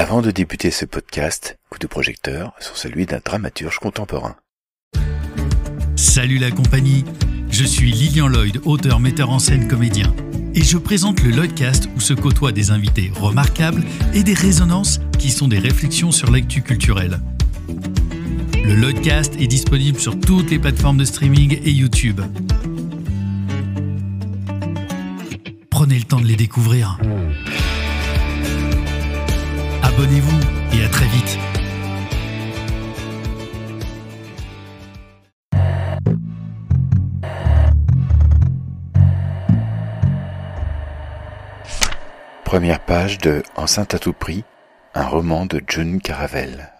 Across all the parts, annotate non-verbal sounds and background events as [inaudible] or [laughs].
Avant de débuter ce podcast, coup de projecteur sur celui d'un dramaturge contemporain. Salut la compagnie, je suis Lilian Lloyd, auteur, metteur en scène, comédien. Et je présente le Lloydcast où se côtoient des invités remarquables et des résonances qui sont des réflexions sur l'actu culturelle. Le Lloydcast est disponible sur toutes les plateformes de streaming et YouTube. Prenez le temps de les découvrir. Abonnez-vous et à très vite. Première page de Enceinte à tout prix, un roman de June Caravelle.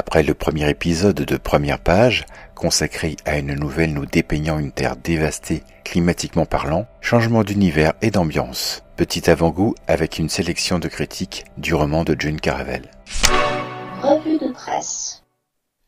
Après le premier épisode de Première page, consacré à une nouvelle nous dépeignant une terre dévastée climatiquement parlant, changement d'univers et d'ambiance. Petit avant-goût avec une sélection de critiques du roman de June Caravelle. Revue de presse.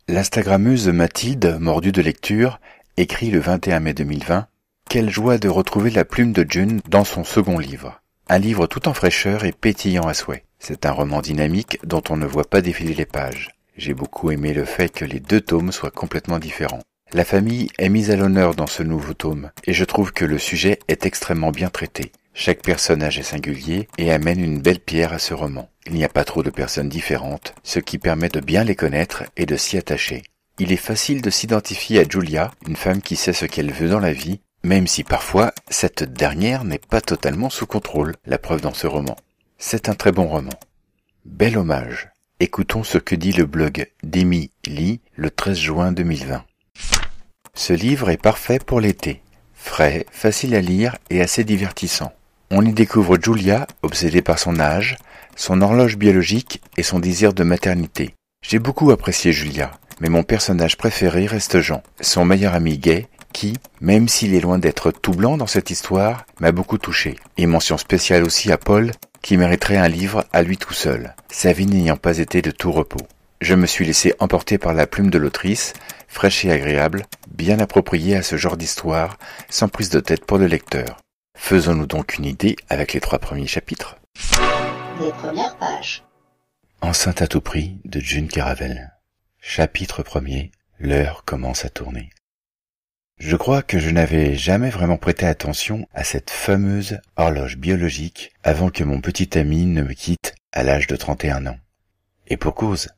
L'Instagrammeuse Mathilde, mordue de lecture, écrit le 21 mai 2020 Quelle joie de retrouver la plume de June dans son second livre. Un livre tout en fraîcheur et pétillant à souhait. C'est un roman dynamique dont on ne voit pas défiler les pages. J'ai beaucoup aimé le fait que les deux tomes soient complètement différents. La famille est mise à l'honneur dans ce nouveau tome, et je trouve que le sujet est extrêmement bien traité. Chaque personnage est singulier et amène une belle pierre à ce roman. Il n'y a pas trop de personnes différentes, ce qui permet de bien les connaître et de s'y attacher. Il est facile de s'identifier à Julia, une femme qui sait ce qu'elle veut dans la vie, même si parfois cette dernière n'est pas totalement sous contrôle, la preuve dans ce roman. C'est un très bon roman. Bel hommage. Écoutons ce que dit le blog d'Amy Lee le 13 juin 2020. Ce livre est parfait pour l'été. Frais, facile à lire et assez divertissant. On y découvre Julia, obsédée par son âge, son horloge biologique et son désir de maternité. J'ai beaucoup apprécié Julia, mais mon personnage préféré reste Jean, son meilleur ami gay, qui, même s'il est loin d'être tout blanc dans cette histoire, m'a beaucoup touché. Et mention spéciale aussi à Paul, qui mériterait un livre à lui tout seul, sa vie n'ayant pas été de tout repos. Je me suis laissé emporter par la plume de l'autrice, fraîche et agréable, bien appropriée à ce genre d'histoire, sans prise de tête pour le lecteur. Faisons-nous donc une idée avec les trois premiers chapitres. Les premières pages. Enceinte à tout prix de June Caravelle. Chapitre premier. L'heure commence à tourner. Je crois que je n'avais jamais vraiment prêté attention à cette fameuse horloge biologique avant que mon petit ami ne me quitte à l'âge de 31 ans. Et pour cause,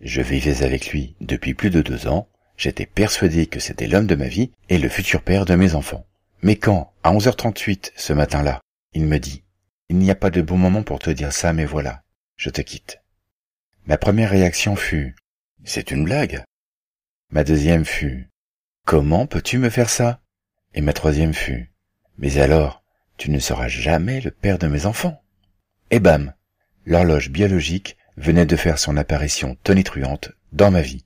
je vivais avec lui depuis plus de deux ans, j'étais persuadé que c'était l'homme de ma vie et le futur père de mes enfants. Mais quand, à 11h38 ce matin-là, il me dit « Il n'y a pas de bon moment pour te dire ça, mais voilà, je te quitte ». Ma première réaction fut « C'est une blague ». Ma deuxième fut Comment peux-tu me faire ça? Et ma troisième fut Mais alors, tu ne seras jamais le père de mes enfants. Et bam L'horloge biologique venait de faire son apparition tonitruante dans ma vie.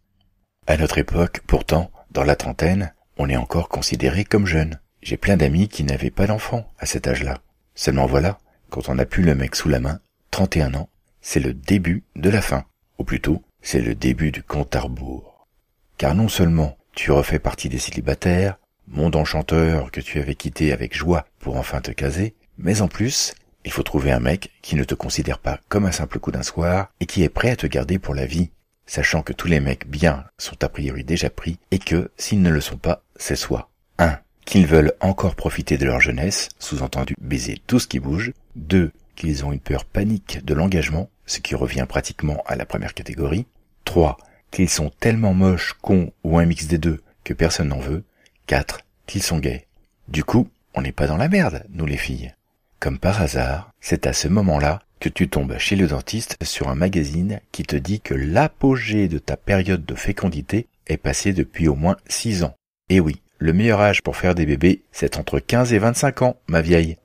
À notre époque, pourtant, dans la trentaine, on est encore considéré comme jeune. J'ai plein d'amis qui n'avaient pas d'enfants à cet âge-là. Seulement voilà, quand on n'a plus le mec sous la main, 31 ans, c'est le début de la fin. Ou plutôt, c'est le début du compte à rebours. Car non seulement tu refais partie des célibataires, monde enchanteur que tu avais quitté avec joie pour enfin te caser, mais en plus, il faut trouver un mec qui ne te considère pas comme un simple coup d'un soir et qui est prêt à te garder pour la vie, sachant que tous les mecs bien sont a priori déjà pris et que, s'ils ne le sont pas, c'est soit 1. qu'ils veulent encore profiter de leur jeunesse, sous-entendu baiser tout ce qui bouge, 2. qu'ils ont une peur panique de l'engagement, ce qui revient pratiquement à la première catégorie, 3 qu'ils sont tellement moches, cons ou un mix des deux que personne n'en veut. 4. Qu'ils sont gays. Du coup, on n'est pas dans la merde, nous les filles. Comme par hasard, c'est à ce moment-là que tu tombes chez le dentiste sur un magazine qui te dit que l'apogée de ta période de fécondité est passée depuis au moins 6 ans. Et oui, le meilleur âge pour faire des bébés, c'est entre 15 et 25 ans, ma vieille.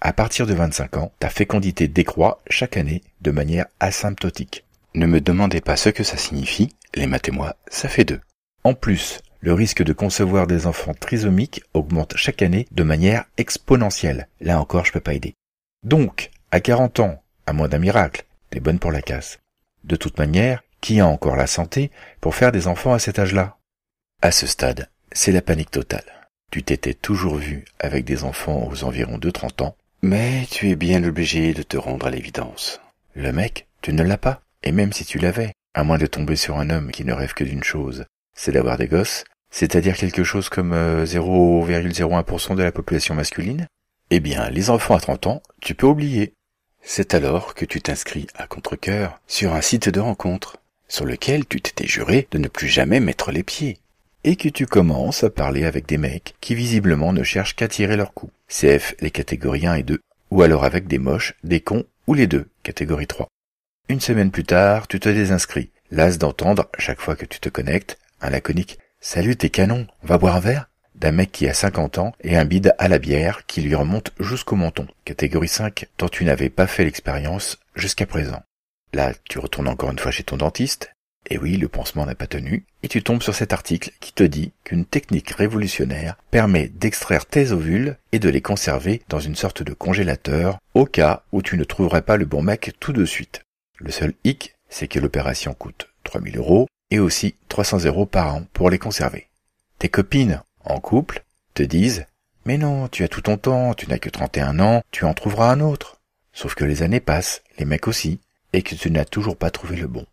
À partir de 25 ans, ta fécondité décroît chaque année de manière asymptotique. Ne me demandez pas ce que ça signifie, les maths et moi, ça fait deux. En plus, le risque de concevoir des enfants trisomiques augmente chaque année de manière exponentielle. Là encore, je peux pas aider. Donc, à 40 ans, à moins d'un miracle, t'es bonne pour la casse. De toute manière, qui a encore la santé pour faire des enfants à cet âge-là? À ce stade, c'est la panique totale. Tu t'étais toujours vu avec des enfants aux environs de 30 ans, mais tu es bien obligé de te rendre à l'évidence. Le mec, tu ne l'as pas. Et même si tu l'avais, à moins de tomber sur un homme qui ne rêve que d'une chose, c'est d'avoir des gosses, c'est-à-dire quelque chose comme euh, 0,01% de la population masculine, eh bien, les enfants à 30 ans, tu peux oublier. C'est alors que tu t'inscris à contre-cœur sur un site de rencontre, sur lequel tu t'étais juré de ne plus jamais mettre les pieds, et que tu commences à parler avec des mecs qui visiblement ne cherchent qu'à tirer leur coup, CF les catégories 1 et 2, ou alors avec des moches, des cons, ou les deux, catégorie 3. Une semaine plus tard, tu te désinscris, las d'entendre, chaque fois que tu te connectes, un laconique « Salut t'es canon, on va boire un verre ?» d'un mec qui a 50 ans et un bide à la bière qui lui remonte jusqu'au menton, catégorie 5, dont tu n'avais pas fait l'expérience jusqu'à présent. Là, tu retournes encore une fois chez ton dentiste, et oui, le pansement n'a pas tenu, et tu tombes sur cet article qui te dit qu'une technique révolutionnaire permet d'extraire tes ovules et de les conserver dans une sorte de congélateur au cas où tu ne trouverais pas le bon mec tout de suite. Le seul hic, c'est que l'opération coûte 3000 euros et aussi 300 euros par an pour les conserver. Tes copines en couple, te disent Mais non, tu as tout ton temps, tu n'as que 31 ans, tu en trouveras un autre. Sauf que les années passent, les mecs aussi, et que tu n'as toujours pas trouvé le bon.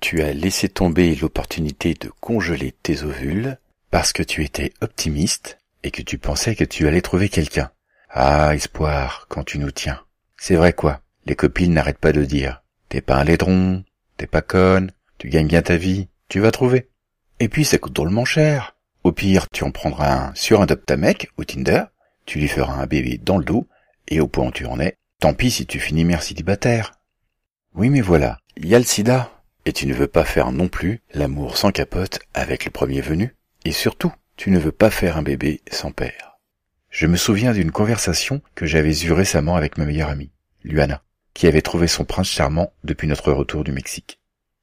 Tu as laissé tomber l'opportunité de congeler tes ovules parce que tu étais optimiste et que tu pensais que tu allais trouver quelqu'un. Ah, espoir, quand tu nous tiens. C'est vrai quoi, les copines n'arrêtent pas de dire T'es pas un laidron, t'es pas conne, tu gagnes bien ta vie, tu vas trouver. Et puis ça coûte drôlement cher. Au pire, tu en prendras un sur un mec ou Tinder, tu lui feras un bébé dans le dos, et au point où tu en es, tant pis si tu finis mère célibataire. Oui mais voilà, il y a le sida, et tu ne veux pas faire non plus l'amour sans capote avec le premier venu, et surtout, tu ne veux pas faire un bébé sans père. Je me souviens d'une conversation que j'avais eue récemment avec ma meilleure amie, Luana, qui avait trouvé son prince charmant depuis notre retour du Mexique.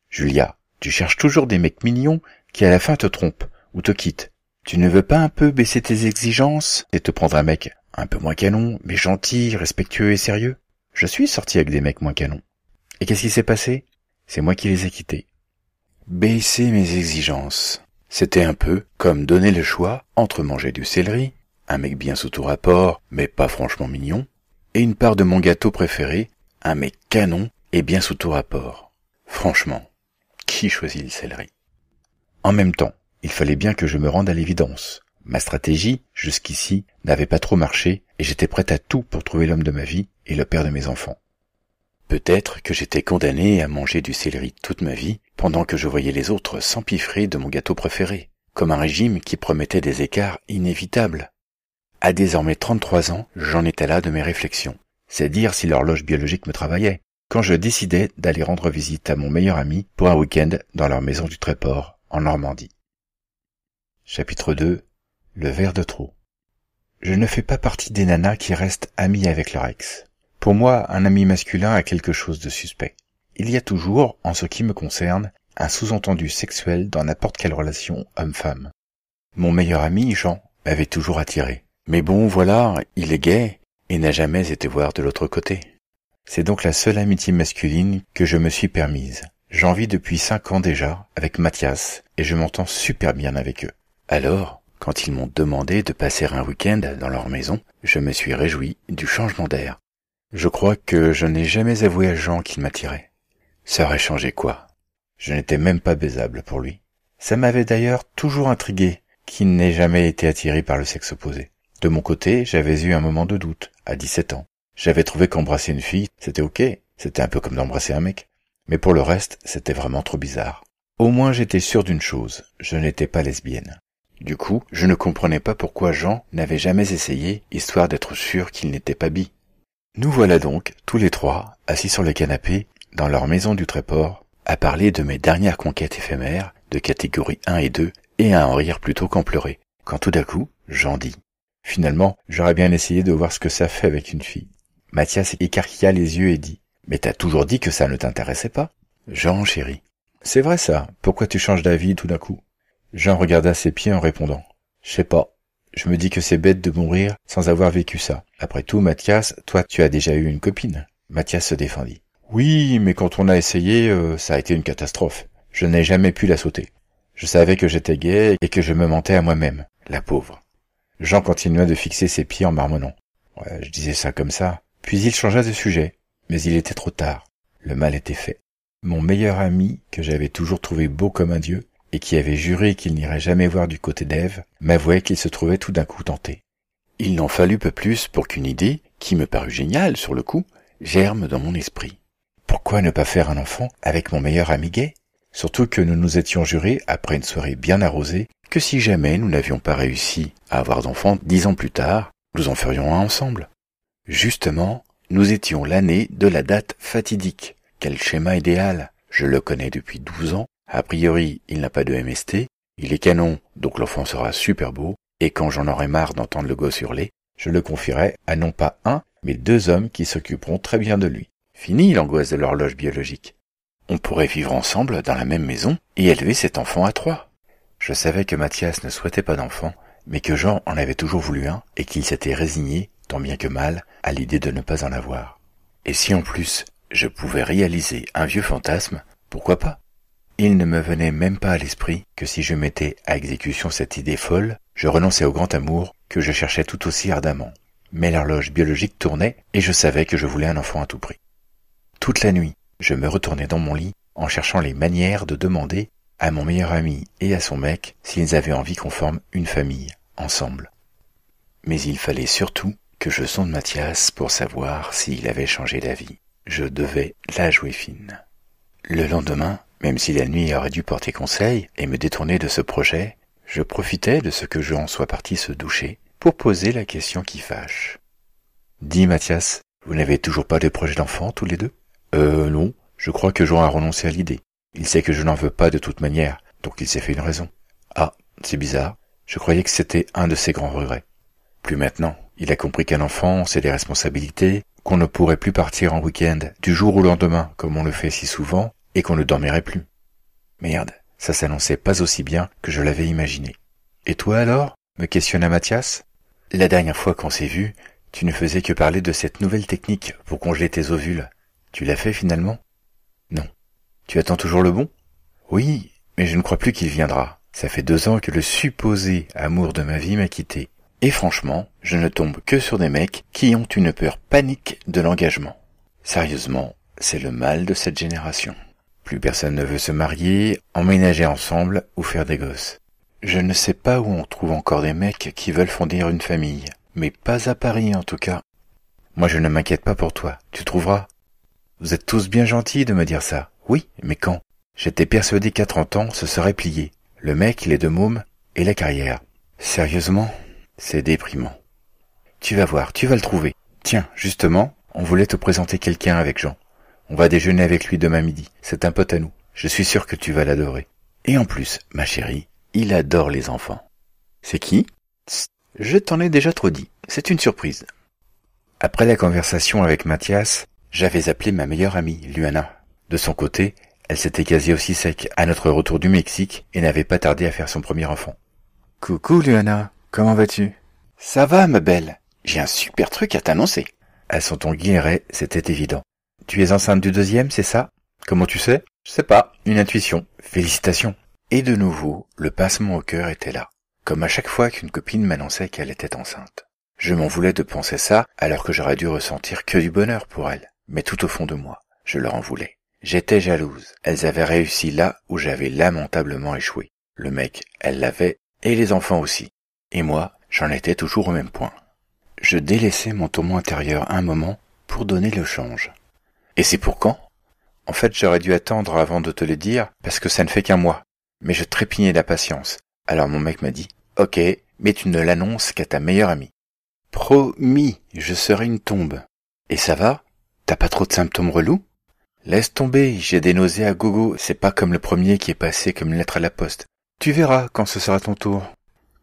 Julia, tu cherches toujours des mecs mignons qui à la fin te trompent, ou te quitte. Tu ne veux pas un peu baisser tes exigences et te prendre un mec un peu moins canon, mais gentil, respectueux et sérieux? Je suis sorti avec des mecs moins canons. Et qu'est-ce qui s'est passé? C'est moi qui les ai quittés. Baisser mes exigences. C'était un peu comme donner le choix entre manger du céleri, un mec bien sous tout rapport, mais pas franchement mignon, et une part de mon gâteau préféré, un mec canon et bien sous tout rapport. Franchement, qui choisit le céleri En même temps, il fallait bien que je me rende à l'évidence. Ma stratégie, jusqu'ici, n'avait pas trop marché et j'étais prêt à tout pour trouver l'homme de ma vie et le père de mes enfants. Peut-être que j'étais condamné à manger du céleri toute ma vie pendant que je voyais les autres s'empiffrer de mon gâteau préféré, comme un régime qui promettait des écarts inévitables. À désormais 33 ans, j'en étais là de mes réflexions. C'est dire si l'horloge biologique me travaillait, quand je décidai d'aller rendre visite à mon meilleur ami pour un week-end dans leur maison du Tréport, en Normandie. Chapitre 2 Le verre de trop. Je ne fais pas partie des nanas qui restent amies avec leur ex. Pour moi, un ami masculin a quelque chose de suspect. Il y a toujours, en ce qui me concerne, un sous-entendu sexuel dans n'importe quelle relation homme-femme. Mon meilleur ami, Jean, m'avait toujours attiré. Mais bon, voilà, il est gay et n'a jamais été voir de l'autre côté. C'est donc la seule amitié masculine que je me suis permise. J'en vis depuis cinq ans déjà avec Mathias et je m'entends super bien avec eux. Alors, quand ils m'ont demandé de passer un week-end dans leur maison, je me suis réjoui du changement d'air. Je crois que je n'ai jamais avoué à Jean qu'il m'attirait. Ça aurait changé quoi? Je n'étais même pas baisable pour lui. Ça m'avait d'ailleurs toujours intrigué qu'il n'ait jamais été attiré par le sexe opposé. De mon côté, j'avais eu un moment de doute, à 17 ans. J'avais trouvé qu'embrasser une fille, c'était ok, c'était un peu comme d'embrasser un mec. Mais pour le reste, c'était vraiment trop bizarre. Au moins j'étais sûr d'une chose, je n'étais pas lesbienne. Du coup, je ne comprenais pas pourquoi Jean n'avait jamais essayé, histoire d'être sûr qu'il n'était pas bi. Nous voilà donc, tous les trois, assis sur le canapé, dans leur maison du Tréport, à parler de mes dernières conquêtes éphémères, de catégorie 1 et 2, et à en rire plutôt qu'en pleurer. Quand tout d'un coup, Jean dit Finalement, j'aurais bien essayé de voir ce que ça fait avec une fille. Mathias écarquilla les yeux et dit Mais t'as toujours dit que ça ne t'intéressait pas? Jean chéri. C'est vrai ça, pourquoi tu changes d'avis tout d'un coup? Jean regarda ses pieds en répondant. Je sais pas. Je me dis que c'est bête de mourir sans avoir vécu ça. Après tout, Mathias, toi tu as déjà eu une copine. Mathias se défendit. Oui, mais quand on a essayé, euh, ça a été une catastrophe. Je n'ai jamais pu la sauter. Je savais que j'étais gay et que je me mentais à moi-même, la pauvre. Jean continua de fixer ses pieds en marmonnant. Ouais, je disais ça comme ça. Puis il changea de sujet. Mais il était trop tard. le mal était fait. Mon meilleur ami, que j'avais toujours trouvé beau comme un dieu, et qui avait juré qu'il n'irait jamais voir du côté d'Ève, m'avouait qu'il se trouvait tout d'un coup tenté. Il n'en fallut peu plus pour qu'une idée, qui me parut géniale sur le coup, germe dans mon esprit. Pourquoi ne pas faire un enfant avec mon meilleur ami gay? Surtout que nous nous étions jurés, après une soirée bien arrosée, que si jamais nous n'avions pas réussi à avoir d'enfants dix ans plus tard, nous en ferions un ensemble. Justement, nous étions l'année de la date fatidique. Quel schéma idéal Je le connais depuis douze ans. A priori, il n'a pas de MST. Il est canon, donc l'enfant sera super beau. Et quand j'en aurai marre d'entendre le gosse hurler, je le confierai à non pas un, mais deux hommes qui s'occuperont très bien de lui. Fini l'angoisse de l'horloge biologique. On pourrait vivre ensemble dans la même maison et élever cet enfant à trois. Je savais que Mathias ne souhaitait pas d'enfant, mais que Jean en avait toujours voulu un et qu'il s'était résigné, tant bien que mal, à l'idée de ne pas en avoir. Et si en plus je pouvais réaliser un vieux fantasme, pourquoi pas? Il ne me venait même pas à l'esprit que si je mettais à exécution cette idée folle, je renonçais au grand amour que je cherchais tout aussi ardemment. Mais l'horloge biologique tournait et je savais que je voulais un enfant à tout prix. Toute la nuit, je me retournais dans mon lit en cherchant les manières de demander à mon meilleur ami et à son mec s'ils avaient envie qu'on forme une famille ensemble. Mais il fallait surtout que je sonde Mathias pour savoir s'il avait changé d'avis. Je devais la jouer fine. Le lendemain, même si la nuit aurait dû porter conseil et me détourner de ce projet, je profitais de ce que Jean soit parti se doucher pour poser la question qui fâche. Dis Mathias, vous n'avez toujours pas de projet d'enfant tous les deux? Euh, non. Je crois que Jean a renoncé à l'idée. Il sait que je n'en veux pas de toute manière, donc il s'est fait une raison. Ah, c'est bizarre. Je croyais que c'était un de ses grands regrets. Plus maintenant. Il a compris qu'un enfant, c'est des responsabilités, qu'on ne pourrait plus partir en week-end du jour au lendemain comme on le fait si souvent, et qu'on ne dormirait plus. Merde, ça s'annonçait pas aussi bien que je l'avais imaginé. Et toi alors? Me questionna Mathias. La dernière fois qu'on s'est vu, tu ne faisais que parler de cette nouvelle technique pour congeler tes ovules. Tu l'as fait finalement? Non. Tu attends toujours le bon? Oui, mais je ne crois plus qu'il viendra. Ça fait deux ans que le supposé amour de ma vie m'a quitté. Et franchement, je ne tombe que sur des mecs qui ont une peur panique de l'engagement. Sérieusement, c'est le mal de cette génération. Plus personne ne veut se marier, emménager ensemble ou faire des gosses. Je ne sais pas où on trouve encore des mecs qui veulent fonder une famille, mais pas à Paris en tout cas. Moi je ne m'inquiète pas pour toi, tu trouveras? Vous êtes tous bien gentils de me dire ça. Oui, mais quand? J'étais persuadé qu'à trente ans, ce serait plié. Le mec, les deux mômes et la carrière. Sérieusement, c'est déprimant. Tu vas voir, tu vas le trouver. Tiens, justement, on voulait te présenter quelqu'un avec Jean. On va déjeuner avec lui demain midi. C'est un pote à nous. Je suis sûr que tu vas l'adorer. Et en plus, ma chérie, il adore les enfants. C'est qui? Je t'en ai déjà trop dit. C'est une surprise. Après la conversation avec Mathias, j'avais appelé ma meilleure amie, Luana. De son côté, elle s'était casée aussi sec à notre retour du Mexique et n'avait pas tardé à faire son premier enfant. Coucou Luana, comment vas-tu? Ça va ma belle, j'ai un super truc à t'annoncer. À son ton guilleret, c'était évident. Tu es enceinte du deuxième, c'est ça? Comment tu sais? Je sais pas, une intuition. Félicitations. Et de nouveau, le passement au cœur était là, comme à chaque fois qu'une copine m'annonçait qu'elle était enceinte. Je m'en voulais de penser ça alors que j'aurais dû ressentir que du bonheur pour elle mais tout au fond de moi, je leur en voulais. J'étais jalouse. Elles avaient réussi là où j'avais lamentablement échoué. Le mec, elle l'avait, et les enfants aussi. Et moi, j'en étais toujours au même point. Je délaissais mon tourment intérieur un moment pour donner le change. Et c'est pour quand? En fait, j'aurais dû attendre avant de te le dire, parce que ça ne fait qu'un mois. Mais je trépignais d'impatience. Alors mon mec m'a dit, ok, mais tu ne l'annonces qu'à ta meilleure amie. Promis, je serai une tombe. Et ça va? T'as pas trop de symptômes relous? Laisse tomber, j'ai des nausées à gogo, c'est pas comme le premier qui est passé comme une lettre à la poste. Tu verras quand ce sera ton tour.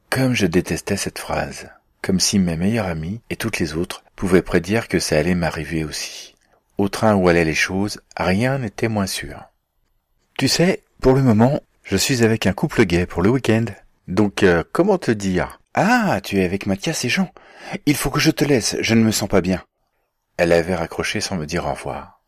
Comme je détestais cette phrase, comme si mes meilleurs amis et toutes les autres pouvaient prédire que ça allait m'arriver aussi. Au train où allaient les choses, rien n'était moins sûr. Tu sais, pour le moment, je suis avec un couple gay pour le week-end. Donc, euh, comment te dire? Ah, tu es avec Mathias et Jean. Il faut que je te laisse, je ne me sens pas bien. Elle avait raccroché sans me dire au revoir.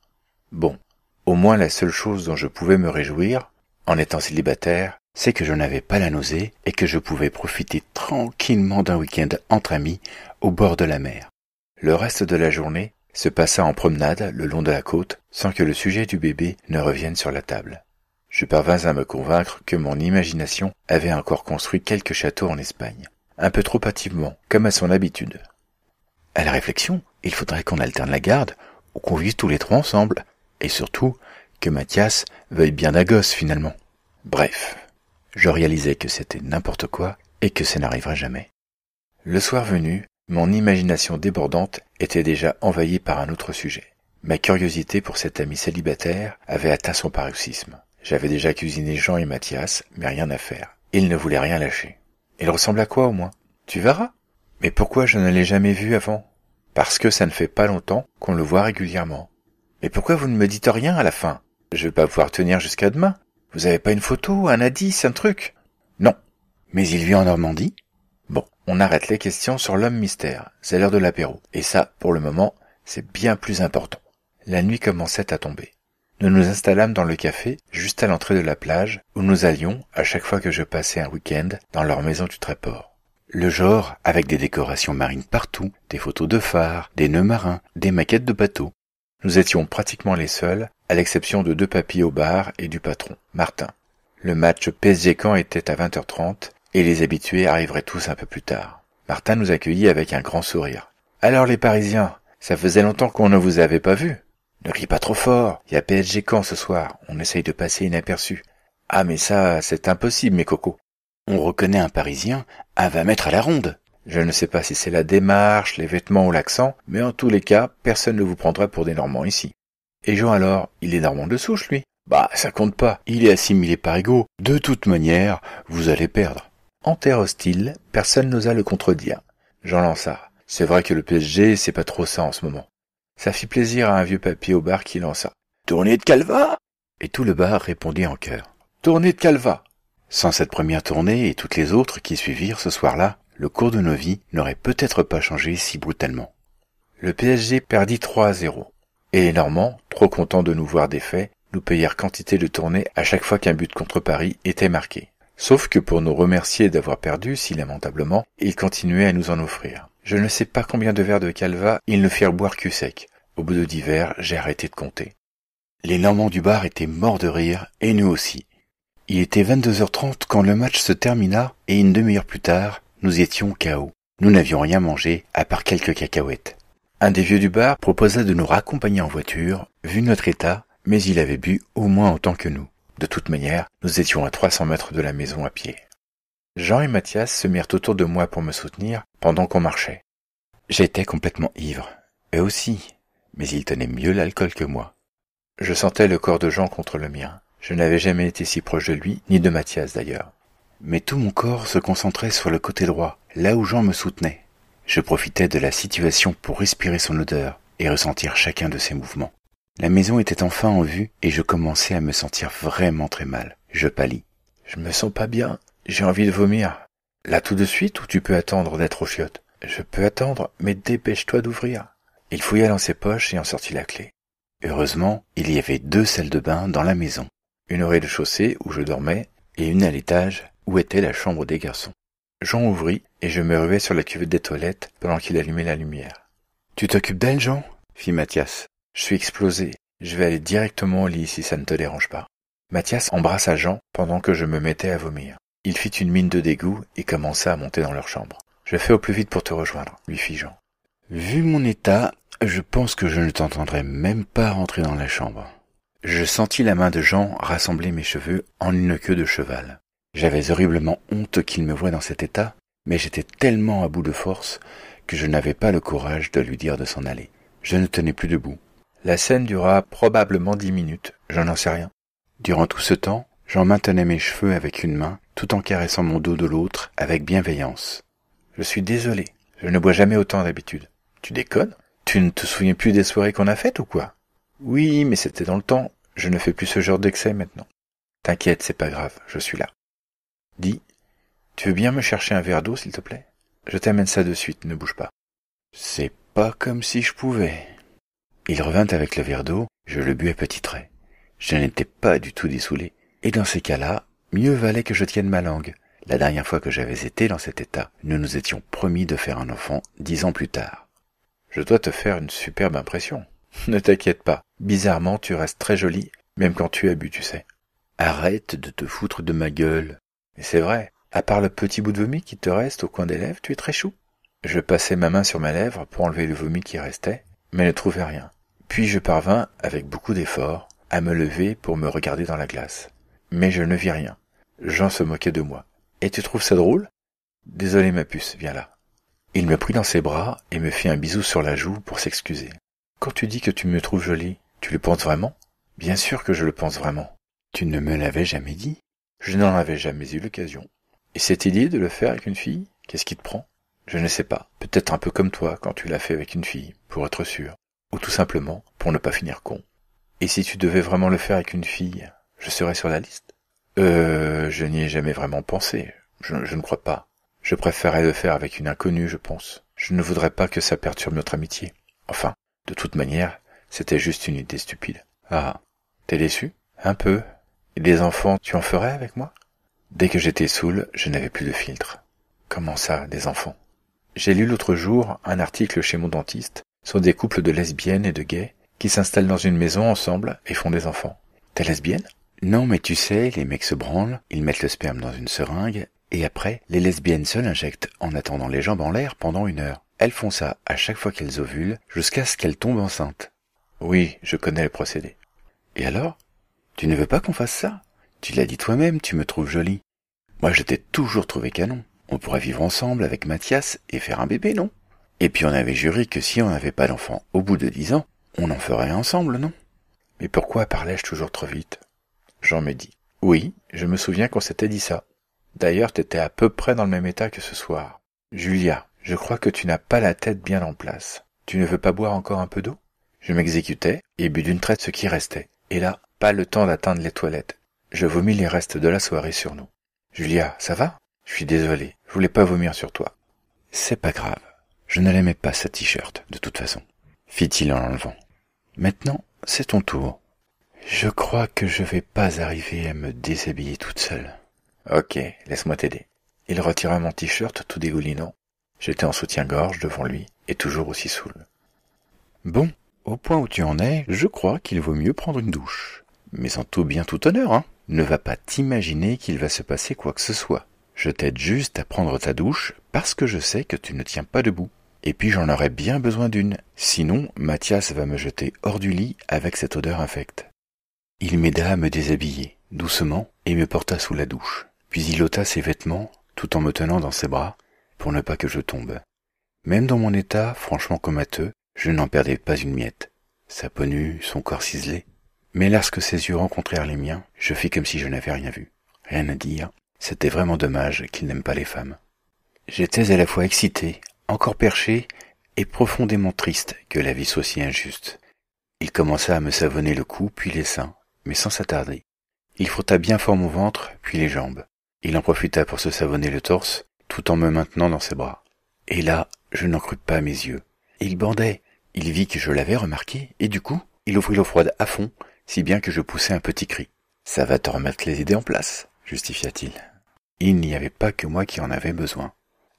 Bon, au moins la seule chose dont je pouvais me réjouir, en étant célibataire, c'est que je n'avais pas la nausée et que je pouvais profiter tranquillement d'un week-end entre amis au bord de la mer. Le reste de la journée, se passa en promenade le long de la côte sans que le sujet du bébé ne revienne sur la table. Je parvins à me convaincre que mon imagination avait encore construit quelques châteaux en Espagne, un peu trop hâtivement, comme à son habitude. À la réflexion, il faudrait qu'on alterne la garde, ou qu'on vive tous les trois ensemble, et surtout que Mathias veuille bien d'un gosse finalement. Bref, je réalisais que c'était n'importe quoi et que ça n'arriverait jamais. Le soir venu, mon imagination débordante était déjà envahie par un autre sujet. Ma curiosité pour cet ami célibataire avait atteint son paroxysme. J'avais déjà cuisiné Jean et Mathias, mais rien à faire. Ils ne voulaient rien lâcher. Il ressemble à quoi au moins? Tu verras. Mais pourquoi je ne l'ai jamais vu avant? Parce que ça ne fait pas longtemps qu'on le voit régulièrement. Mais pourquoi vous ne me dites rien à la fin? Je vais pas pouvoir tenir jusqu'à demain. Vous avez pas une photo, un indice, un truc? Non. Mais il vit en Normandie? Bon, on arrête les questions sur l'homme mystère. C'est l'heure de l'apéro. Et ça, pour le moment, c'est bien plus important. La nuit commençait à tomber. Nous nous installâmes dans le café, juste à l'entrée de la plage, où nous allions, à chaque fois que je passais un week-end, dans leur maison du Tréport. Le genre, avec des décorations marines partout, des photos de phares, des nœuds marins, des maquettes de bateaux. Nous étions pratiquement les seuls, à l'exception de deux papis au bar et du patron, Martin. Le match PSG Caen était à 20h30 et les habitués arriveraient tous un peu plus tard. Martin nous accueillit avec un grand sourire. Alors les Parisiens, ça faisait longtemps qu'on ne vous avait pas vus. Ne ris pas trop fort. Il y a PSG Caen ce soir. On essaye de passer inaperçu. Ah mais ça, c'est impossible, mes cocos. On reconnaît un Parisien à 20 mètres à la ronde. Je ne sais pas si c'est la démarche, les vêtements ou l'accent, mais en tous les cas, personne ne vous prendra pour des Normands ici. Et Jean alors, il est Normand de souche, lui? Bah, ça compte pas, il est assimilé par égaux. De toute manière, vous allez perdre. En terre hostile, personne n'osa le contredire. Jean lança. C'est vrai que le PSG, c'est pas trop ça en ce moment. Ça fit plaisir à un vieux papier au bar qui lança. Tournée de Calva Et tout le bar répondit en chœur. Tournée de Calva Sans cette première tournée et toutes les autres qui suivirent ce soir-là, le cours de nos vies n'aurait peut-être pas changé si brutalement. Le PSG perdit 3 à 0. Et les Normands, trop contents de nous voir défaits, nous payèrent quantité de tournées à chaque fois qu'un but contre Paris était marqué. Sauf que pour nous remercier d'avoir perdu si lamentablement, ils continuaient à nous en offrir. Je ne sais pas combien de verres de calva ils ne firent boire cul sec. Au bout de dix verres, j'ai arrêté de compter. Les Normands du bar étaient morts de rire, et nous aussi. Il était 22h30 quand le match se termina, et une demi-heure plus tard, nous étions KO. Nous n'avions rien mangé, à part quelques cacahuètes. Un des vieux du bar proposa de nous raccompagner en voiture, vu notre état, mais il avait bu au moins autant que nous. De toute manière, nous étions à 300 mètres de la maison à pied. Jean et Mathias se mirent autour de moi pour me soutenir pendant qu'on marchait. J'étais complètement ivre. Eux aussi. Mais ils tenaient mieux l'alcool que moi. Je sentais le corps de Jean contre le mien. Je n'avais jamais été si proche de lui, ni de Mathias d'ailleurs. Mais tout mon corps se concentrait sur le côté droit, là où Jean me soutenait. Je profitais de la situation pour respirer son odeur et ressentir chacun de ses mouvements. La maison était enfin en vue et je commençais à me sentir vraiment très mal. Je pâlis. Je me sens pas bien. J'ai envie de vomir. Là tout de suite ou tu peux attendre d'être au chiottes Je peux attendre, mais dépêche-toi d'ouvrir. Il fouilla dans ses poches et en sortit la clé. Heureusement, il y avait deux salles de bain dans la maison. Une au rez-de-chaussée où je dormais et une à l'étage où était la chambre des garçons. Jean ouvrit et je me ruai sur la cuvette des toilettes pendant qu'il allumait la lumière. Tu t'occupes d'elle, Jean? fit Mathias. Je suis explosé. Je vais aller directement au lit si ça ne te dérange pas. Mathias embrassa Jean pendant que je me mettais à vomir. Il fit une mine de dégoût et commença à monter dans leur chambre. Je fais au plus vite pour te rejoindre, lui fit Jean. Vu mon état, je pense que je ne t'entendrai même pas rentrer dans la chambre. Je sentis la main de Jean rassembler mes cheveux en une queue de cheval. J'avais horriblement honte qu'il me voie dans cet état, mais j'étais tellement à bout de force que je n'avais pas le courage de lui dire de s'en aller. Je ne tenais plus debout. La scène dura probablement dix minutes, je n'en sais rien. Durant tout ce temps, j'en maintenais mes cheveux avec une main, tout en caressant mon dos de l'autre avec bienveillance. Je suis désolé, je ne bois jamais autant d'habitude. Tu déconnes? Tu ne te souviens plus des soirées qu'on a faites ou quoi? Oui, mais c'était dans le temps. Je ne fais plus ce genre d'excès maintenant. T'inquiète, c'est pas grave, je suis là. Dis, tu veux bien me chercher un verre d'eau, s'il te plaît? Je t'amène ça de suite, ne bouge pas. C'est pas comme si je pouvais. Il revint avec le verre d'eau, je le bus à petits traits. Je n'étais pas du tout dessoulé. Et dans ces cas-là, mieux valait que je tienne ma langue. La dernière fois que j'avais été dans cet état, nous nous étions promis de faire un enfant dix ans plus tard. Je dois te faire une superbe impression. [laughs] Ne t'inquiète pas. Bizarrement, tu restes très jolie, même quand tu as bu, tu sais. Arrête de te foutre de ma gueule. Mais c'est vrai. À part le petit bout de vomi qui te reste au coin des lèvres, tu es très chou. Je passai ma main sur ma lèvre pour enlever le vomi qui restait, mais ne trouvais rien. Puis je parvins, avec beaucoup d'efforts, à me lever pour me regarder dans la glace. Mais je ne vis rien. Jean se moquait de moi. Et tu trouves ça drôle? Désolé ma puce, viens là. Il me prit dans ses bras et me fit un bisou sur la joue pour s'excuser. Quand tu dis que tu me trouves jolie, tu le penses vraiment? Bien sûr que je le pense vraiment. Tu ne me l'avais jamais dit. Je n'en avais jamais eu l'occasion. Et cette idée de le faire avec une fille, qu'est-ce qui te prend? Je ne sais pas. Peut-être un peu comme toi quand tu l'as fait avec une fille, pour être sûr. Ou tout simplement pour ne pas finir con. Et si tu devais vraiment le faire avec une fille, je serais sur la liste? Euh, je n'y ai jamais vraiment pensé. Je, je ne crois pas. Je préférerais le faire avec une inconnue, je pense. Je ne voudrais pas que ça perturbe notre amitié. Enfin, de toute manière, c'était juste une idée stupide. Ah, t'es déçu? Un peu. Et des enfants, tu en ferais avec moi? Dès que j'étais saoul, je n'avais plus de filtre. Comment ça, des enfants? J'ai lu l'autre jour un article chez mon dentiste sur des couples de lesbiennes et de gays qui s'installent dans une maison ensemble et font des enfants. T'es lesbienne? Non, mais tu sais, les mecs se branlent, ils mettent le sperme dans une seringue, et après, les lesbiennes se l'injectent en attendant les jambes en l'air pendant une heure. Elles font ça à chaque fois qu'elles ovulent, jusqu'à ce qu'elles tombent enceintes. Oui, je connais le procédé. Et alors? Tu ne veux pas qu'on fasse ça? Tu l'as dit toi-même, tu me trouves jolie. Moi, je t'ai toujours trouvé canon. On pourrait vivre ensemble avec Mathias et faire un bébé, non? Et puis on avait juré que si on n'avait pas d'enfant au bout de dix ans, on en ferait ensemble, non? Mais pourquoi parlais-je toujours trop vite? Jean me dit. Oui, je me souviens qu'on s'était dit ça. D'ailleurs, t'étais à peu près dans le même état que ce soir. Julia, je crois que tu n'as pas la tête bien en place. Tu ne veux pas boire encore un peu d'eau? Je m'exécutais et bus d'une traite ce qui restait. Et là, pas le temps d'atteindre les toilettes. Je vomis les restes de la soirée sur nous. Julia, ça va? Je suis désolé, je voulais pas vomir sur toi. C'est pas grave. Je ne l'aimais pas, ce t-shirt, de toute façon. Fit-il en l'enlevant. Maintenant, c'est ton tour. Je crois que je vais pas arriver à me déshabiller toute seule. Ok, laisse-moi t'aider. Il retira mon t-shirt tout dégoulinant. J'étais en soutien-gorge devant lui et toujours aussi saoul. Bon, au point où tu en es, je crois qu'il vaut mieux prendre une douche. Mais en tout bien tout honneur, hein. Ne va pas t'imaginer qu'il va se passer quoi que ce soit. Je t'aide juste à prendre ta douche parce que je sais que tu ne tiens pas debout. Et puis j'en aurais bien besoin d'une. Sinon, Mathias va me jeter hors du lit avec cette odeur infecte. Il m'aida à me déshabiller, doucement, et me porta sous la douche. Puis il ôta ses vêtements, tout en me tenant dans ses bras, pour ne pas que je tombe. Même dans mon état franchement comateux, je n'en perdais pas une miette. Sa peau nue, son corps ciselé. Mais lorsque ses yeux rencontrèrent les miens, je fis comme si je n'avais rien vu. Rien à dire. C'était vraiment dommage qu'il n'aime pas les femmes. J'étais à la fois excité, encore perché, et profondément triste que la vie soit si injuste. Il commença à me savonner le cou, puis les seins, mais sans s'attarder. Il frotta bien fort mon ventre, puis les jambes. Il en profita pour se savonner le torse, tout en me maintenant dans ses bras. Et là, je n'en crus pas mes yeux. Il bandait. Il vit que je l'avais remarqué, et du coup, il ouvrit l'eau froide à fond, si bien que je poussai un petit cri. Ça va te remettre les idées en place, justifia-t-il. Il n'y avait pas que moi qui en avais besoin.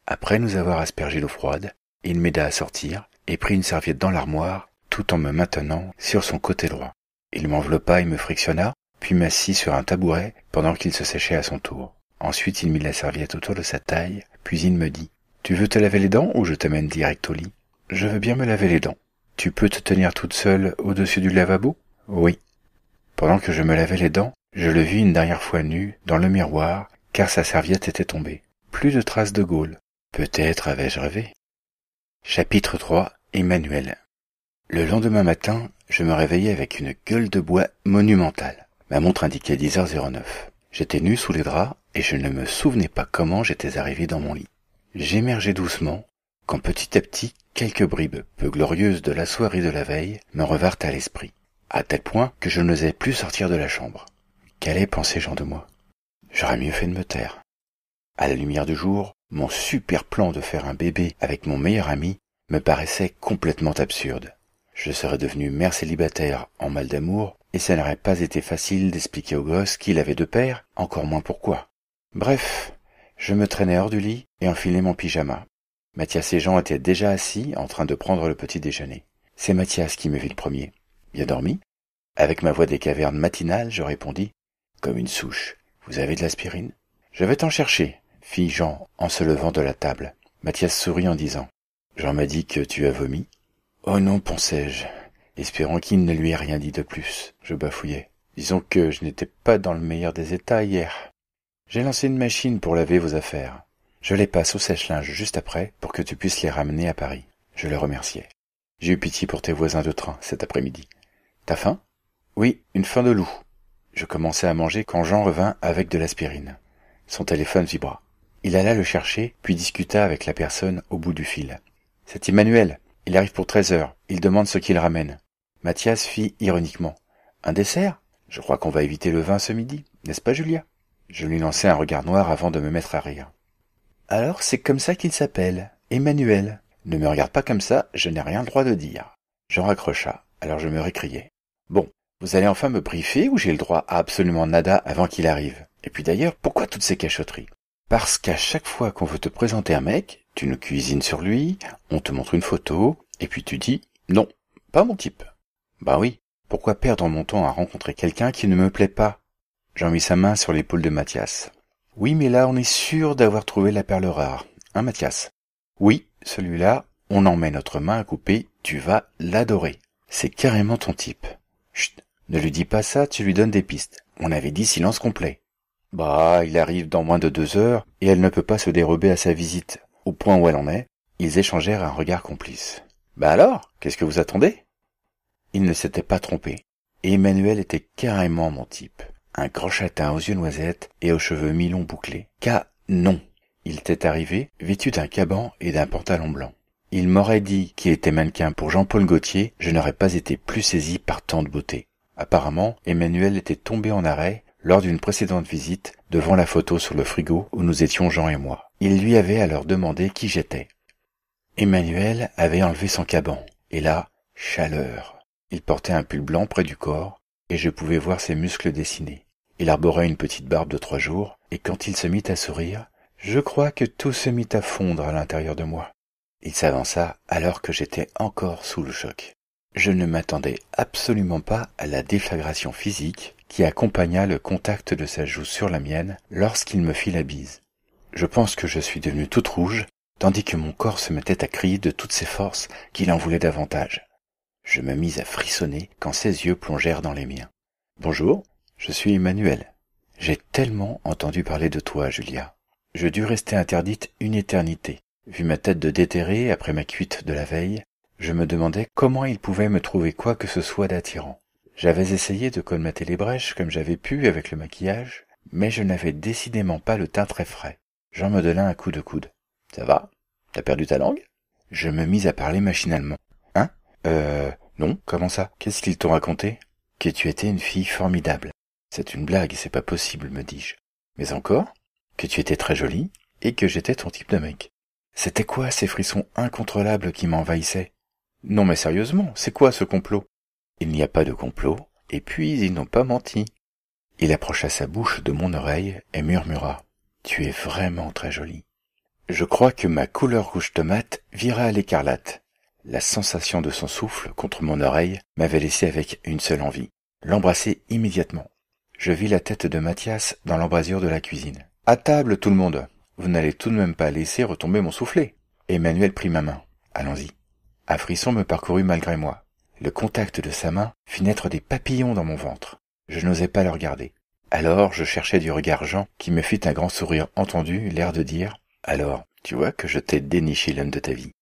Après nous avoir aspergé l'eau froide, il m'aida à sortir et prit une serviette dans l'armoire, tout en me maintenant sur son côté droit. Il m'enveloppa et me frictionna, puis m'assit sur un tabouret pendant qu'il se séchait à son tour. Ensuite, il mit la serviette autour de sa taille, puis il me dit Tu veux te laver les dents ou je t'amène direct au lit? Je veux bien me laver les dents. Tu peux te tenir toute seule au-dessus du lavabo? Oui. Pendant que je me lavais les dents, je le vis une dernière fois nu dans le miroir, car sa serviette était tombée. Plus de traces de Gaulle. Peut-être avais-je rêvé. Chapitre 3 Emmanuel Le lendemain matin, je me réveillai avec une gueule de bois monumentale. Ma montre indiquait 10h09. J'étais nu sous les draps et je ne me souvenais pas comment j'étais arrivé dans mon lit. J'émergeais doucement, quand petit à petit quelques bribes peu glorieuses de la soirée de la veille me revinrent à l'esprit, à tel point que je n'osais plus sortir de la chambre. Qu'allait penser Jean de moi? J'aurais mieux fait de me taire. À la lumière du jour, mon super plan de faire un bébé avec mon meilleur ami me paraissait complètement absurde. Je serais devenu mère célibataire en mal d'amour, et ça n'aurait pas été facile d'expliquer au gosse qu'il avait deux pères, encore moins pourquoi. Bref, je me traînais hors du lit et enfilai mon pyjama. Mathias et Jean étaient déjà assis en train de prendre le petit déjeuner. C'est Mathias qui me vit le premier. Bien dormi? Avec ma voix des cavernes matinales, je répondis Comme une souche. Vous avez de l'aspirine Je vais t'en chercher, fit Jean en se levant de la table. Mathias sourit en disant Jean m'a dit que tu as vomi. Oh non, pensai-je, espérant qu'il ne lui ait rien dit de plus. Je bafouillais. Disons que je n'étais pas dans le meilleur des états hier. J'ai lancé une machine pour laver vos affaires. Je les passe au sèche-linge juste après pour que tu puisses les ramener à Paris. Je le remerciai. J'ai eu pitié pour tes voisins de train cet après-midi. T'as faim? Oui, une faim de loup. Je commençais à manger quand Jean revint avec de l'aspirine. Son téléphone vibra. Il alla le chercher, puis discuta avec la personne au bout du fil. C'est Emmanuel. Il arrive pour treize heures. Il demande ce qu'il ramène. Mathias fit ironiquement. Un dessert? Je crois qu'on va éviter le vin ce midi, n'est-ce pas Julia? Je lui lançai un regard noir avant de me mettre à rire. Alors c'est comme ça qu'il s'appelle, Emmanuel. Ne me regarde pas comme ça, je n'ai rien le droit de dire. Jean raccrocha, alors je me récriai. Bon, vous allez enfin me briefer ou j'ai le droit à absolument nada avant qu'il arrive? Et puis d'ailleurs, pourquoi toutes ces cachotteries? Parce qu'à chaque fois qu'on veut te présenter un mec, tu nous cuisines sur lui, on te montre une photo, et puis tu dis non, pas mon type. Bah oui, pourquoi perdre mon temps à rencontrer quelqu'un qui ne me plaît pas? Jean mis sa main sur l'épaule de Mathias. Oui, mais là on est sûr d'avoir trouvé la perle rare, hein Mathias? Oui, celui-là, on en met notre main à couper, tu vas l'adorer. C'est carrément ton type. Chut, ne lui dis pas ça, tu lui donnes des pistes. On avait dit silence complet. Bah, il arrive dans moins de deux heures, et elle ne peut pas se dérober à sa visite. Au point où elle en est, ils échangèrent un regard complice. Bah alors, qu'est-ce que vous attendez? Il ne s'était pas trompé. Emmanuel était carrément mon type un grand châtain aux yeux noisettes et aux cheveux mi-longs bouclés. Car non, il était arrivé, vêtu d'un caban et d'un pantalon blanc. Il m'aurait dit qu'il était mannequin pour Jean-Paul Gaultier, je n'aurais pas été plus saisi par tant de beauté. Apparemment, Emmanuel était tombé en arrêt lors d'une précédente visite devant la photo sur le frigo où nous étions Jean et moi. Il lui avait alors demandé qui j'étais. Emmanuel avait enlevé son caban, et là, chaleur. Il portait un pull blanc près du corps, et je pouvais voir ses muscles dessinés. Il arborait une petite barbe de trois jours, et quand il se mit à sourire, je crois que tout se mit à fondre à l'intérieur de moi. Il s'avança alors que j'étais encore sous le choc. Je ne m'attendais absolument pas à la déflagration physique qui accompagna le contact de sa joue sur la mienne lorsqu'il me fit la bise. Je pense que je suis devenue toute rouge, tandis que mon corps se mettait à crier de toutes ses forces qu'il en voulait davantage. Je me mis à frissonner quand ses yeux plongèrent dans les miens. Bonjour, je suis Emmanuel. J'ai tellement entendu parler de toi, Julia. Je dus rester interdite une éternité. Vu ma tête de déterré après ma cuite de la veille, je me demandais comment il pouvait me trouver quoi que ce soit d'attirant. J'avais essayé de colmater les brèches comme j'avais pu avec le maquillage, mais je n'avais décidément pas le teint très frais. Jean me donna un coup de coude. Ça va? T'as perdu ta langue? Je me mis à parler machinalement. Euh... Non, comment ça? Qu'est-ce qu'ils t'ont raconté? Que tu étais une fille formidable. C'est une blague, c'est pas possible, me dis-je. Mais encore, que tu étais très jolie et que j'étais ton type de mec. C'était quoi ces frissons incontrôlables qui m'envahissaient? Non mais sérieusement, c'est quoi ce complot? Il n'y a pas de complot, et puis ils n'ont pas menti. Il approcha sa bouche de mon oreille et murmura. Tu es vraiment très jolie. Je crois que ma couleur rouge tomate vira à l'écarlate. La sensation de son souffle contre mon oreille m'avait laissé avec une seule envie, l'embrasser immédiatement. Je vis la tête de Mathias dans l'embrasure de la cuisine. À table, tout le monde. Vous n'allez tout de même pas laisser retomber mon soufflet. Emmanuel prit ma main. Allons-y. Un frisson me parcourut malgré moi. Le contact de sa main fit naître des papillons dans mon ventre. Je n'osais pas le regarder. Alors je cherchais du regard Jean qui me fit un grand sourire entendu, l'air de dire Alors, tu vois que je t'ai déniché l'homme de ta vie.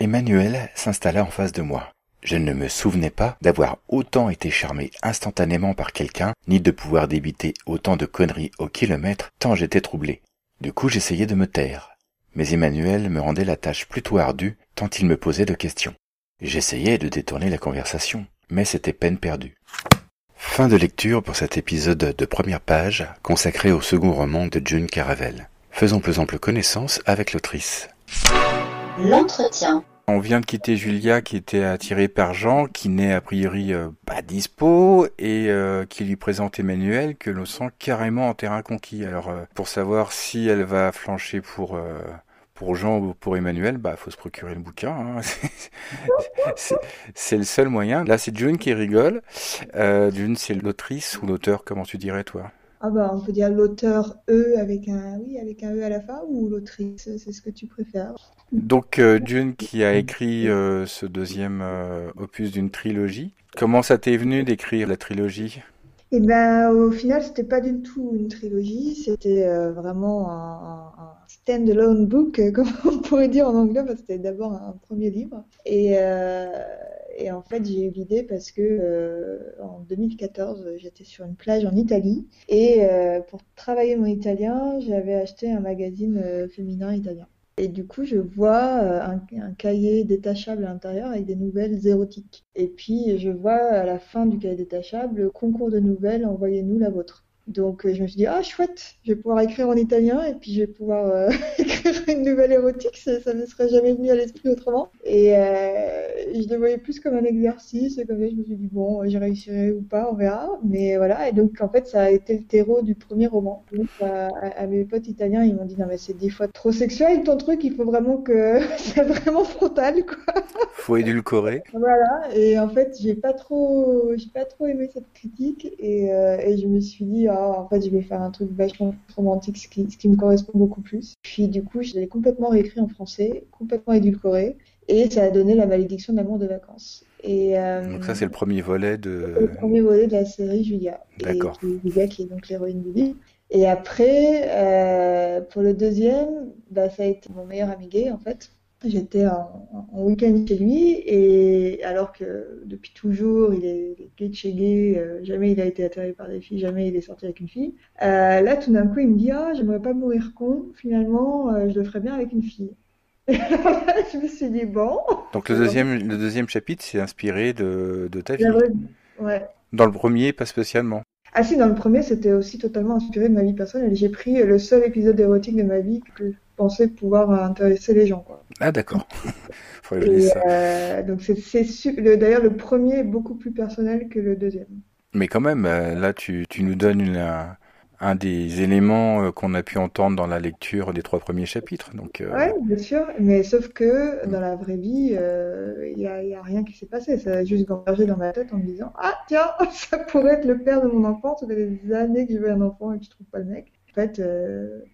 Emmanuel s'installa en face de moi. Je ne me souvenais pas d'avoir autant été charmé instantanément par quelqu'un, ni de pouvoir débiter autant de conneries au kilomètre, tant j'étais troublé. Du coup, j'essayais de me taire. Mais Emmanuel me rendait la tâche plutôt ardue, tant il me posait de questions. J'essayais de détourner la conversation, mais c'était peine perdue. Fin de lecture pour cet épisode de première page consacré au second roman de June Caravel. Faisons plus ample connaissance avec l'autrice. L'entretien. On vient de quitter Julia qui était attirée par Jean, qui n'est a priori euh, pas dispo, et euh, qui lui présente Emmanuel que l'on sent carrément en terrain conquis. Alors euh, pour savoir si elle va flancher pour pour Jean ou pour Emmanuel, bah faut se procurer le bouquin. Hein. [laughs] c'est le seul moyen. Là, c'est June qui rigole. Euh, June, c'est l'autrice ou l'auteur, comment tu dirais toi? Ah bah on peut dire l'auteur E avec un oui avec un E à la fin ou l'autrice, c'est ce que tu préfères. Donc euh, June qui a écrit euh, ce deuxième euh, opus d'une trilogie. Comment ça t'est venu d'écrire la trilogie? Eh ben au final c'était pas du tout une trilogie, c'était vraiment un, un, stand-alone book [laughs] comme on pourrait dire en anglais parce que c'était d'abord un premier livre et en fait, j'ai eu l'idée parce que euh, en 2014, j'étais sur une plage en Italie et euh, pour travailler mon italien, j'avais acheté un magazine euh, féminin italien. Et du coup, je vois un, un cahier détachable à l'intérieur avec des nouvelles érotiques. Et puis, je vois à la fin du cahier détachable, concours de nouvelles, envoyez-nous la vôtre. Donc euh, je me suis dit, ah chouette, je vais pouvoir écrire en italien et puis je vais pouvoir euh, [laughs] écrire une nouvelle érotique, ça, ça me serait jamais venu à l'esprit autrement. Et euh, je le voyais plus comme un exercice, comme ça je me suis dit, bon, j'y réussirai ou pas, on verra. Mais voilà, et donc en fait ça a été le terreau du premier roman. Donc à, mes potes italiens, ils m'ont dit, non mais c'est des fois trop sexuel ton truc, il faut vraiment que [laughs] c'est vraiment frontal quoi. Faut édulcorer. Voilà, et en fait j'ai pas trop, j'ai pas trop aimé cette critique et, et je me suis dit, en fait, je vais faire un truc vachement romantique, ce qui, ce qui me correspond beaucoup plus. Puis du coup, je l'ai complètement réécrit en français, complètement édulcoré, et ça a donné la malédiction de l'amour de vacances. Et, euh, donc ça, c'est le premier volet de... Le premier volet de la série Julia. D'accord. Julia qui est donc l'héroïne du livre. Et après, euh, pour le deuxième, bah, ça a été mon meilleur ami gay, en fait. J'étais en, en week-end chez lui et alors que depuis toujours il est, gay de chez gay, euh, jamais il a été attiré par des filles, jamais il est sorti avec une fille. Euh, là tout d'un coup il me dit ah j'aimerais pas mourir con, finalement euh, je le ferais bien avec une fille. [laughs] Et je me suis dit bon. Donc le deuxième le deuxième chapitre c'est inspiré de, de ta vie. Ouais. Dans le premier pas spécialement. Ah si dans le premier c'était aussi totalement inspiré de ma vie personnelle. J'ai pris le seul épisode érotique de ma vie que pensais pouvoir intéresser les gens. Quoi. Ah d'accord. [laughs] euh, donc c'est d'ailleurs le premier est beaucoup plus personnel que le deuxième. Mais quand même, euh, là tu, tu nous donnes une, un, des éléments euh, qu'on a pu entendre dans la lecture des trois premiers chapitres. Donc, euh... Oui, bien sûr, mais sauf que dans la vraie vie, il euh, n'y a, rien qui s'est passé. Ça a juste gambergé dans ma tête en me disant Ah tiens, [laughs] ça pourrait être le père de mon enfant. Ça fait des années que je veux un enfant et que je trouve pas le mec. En fait,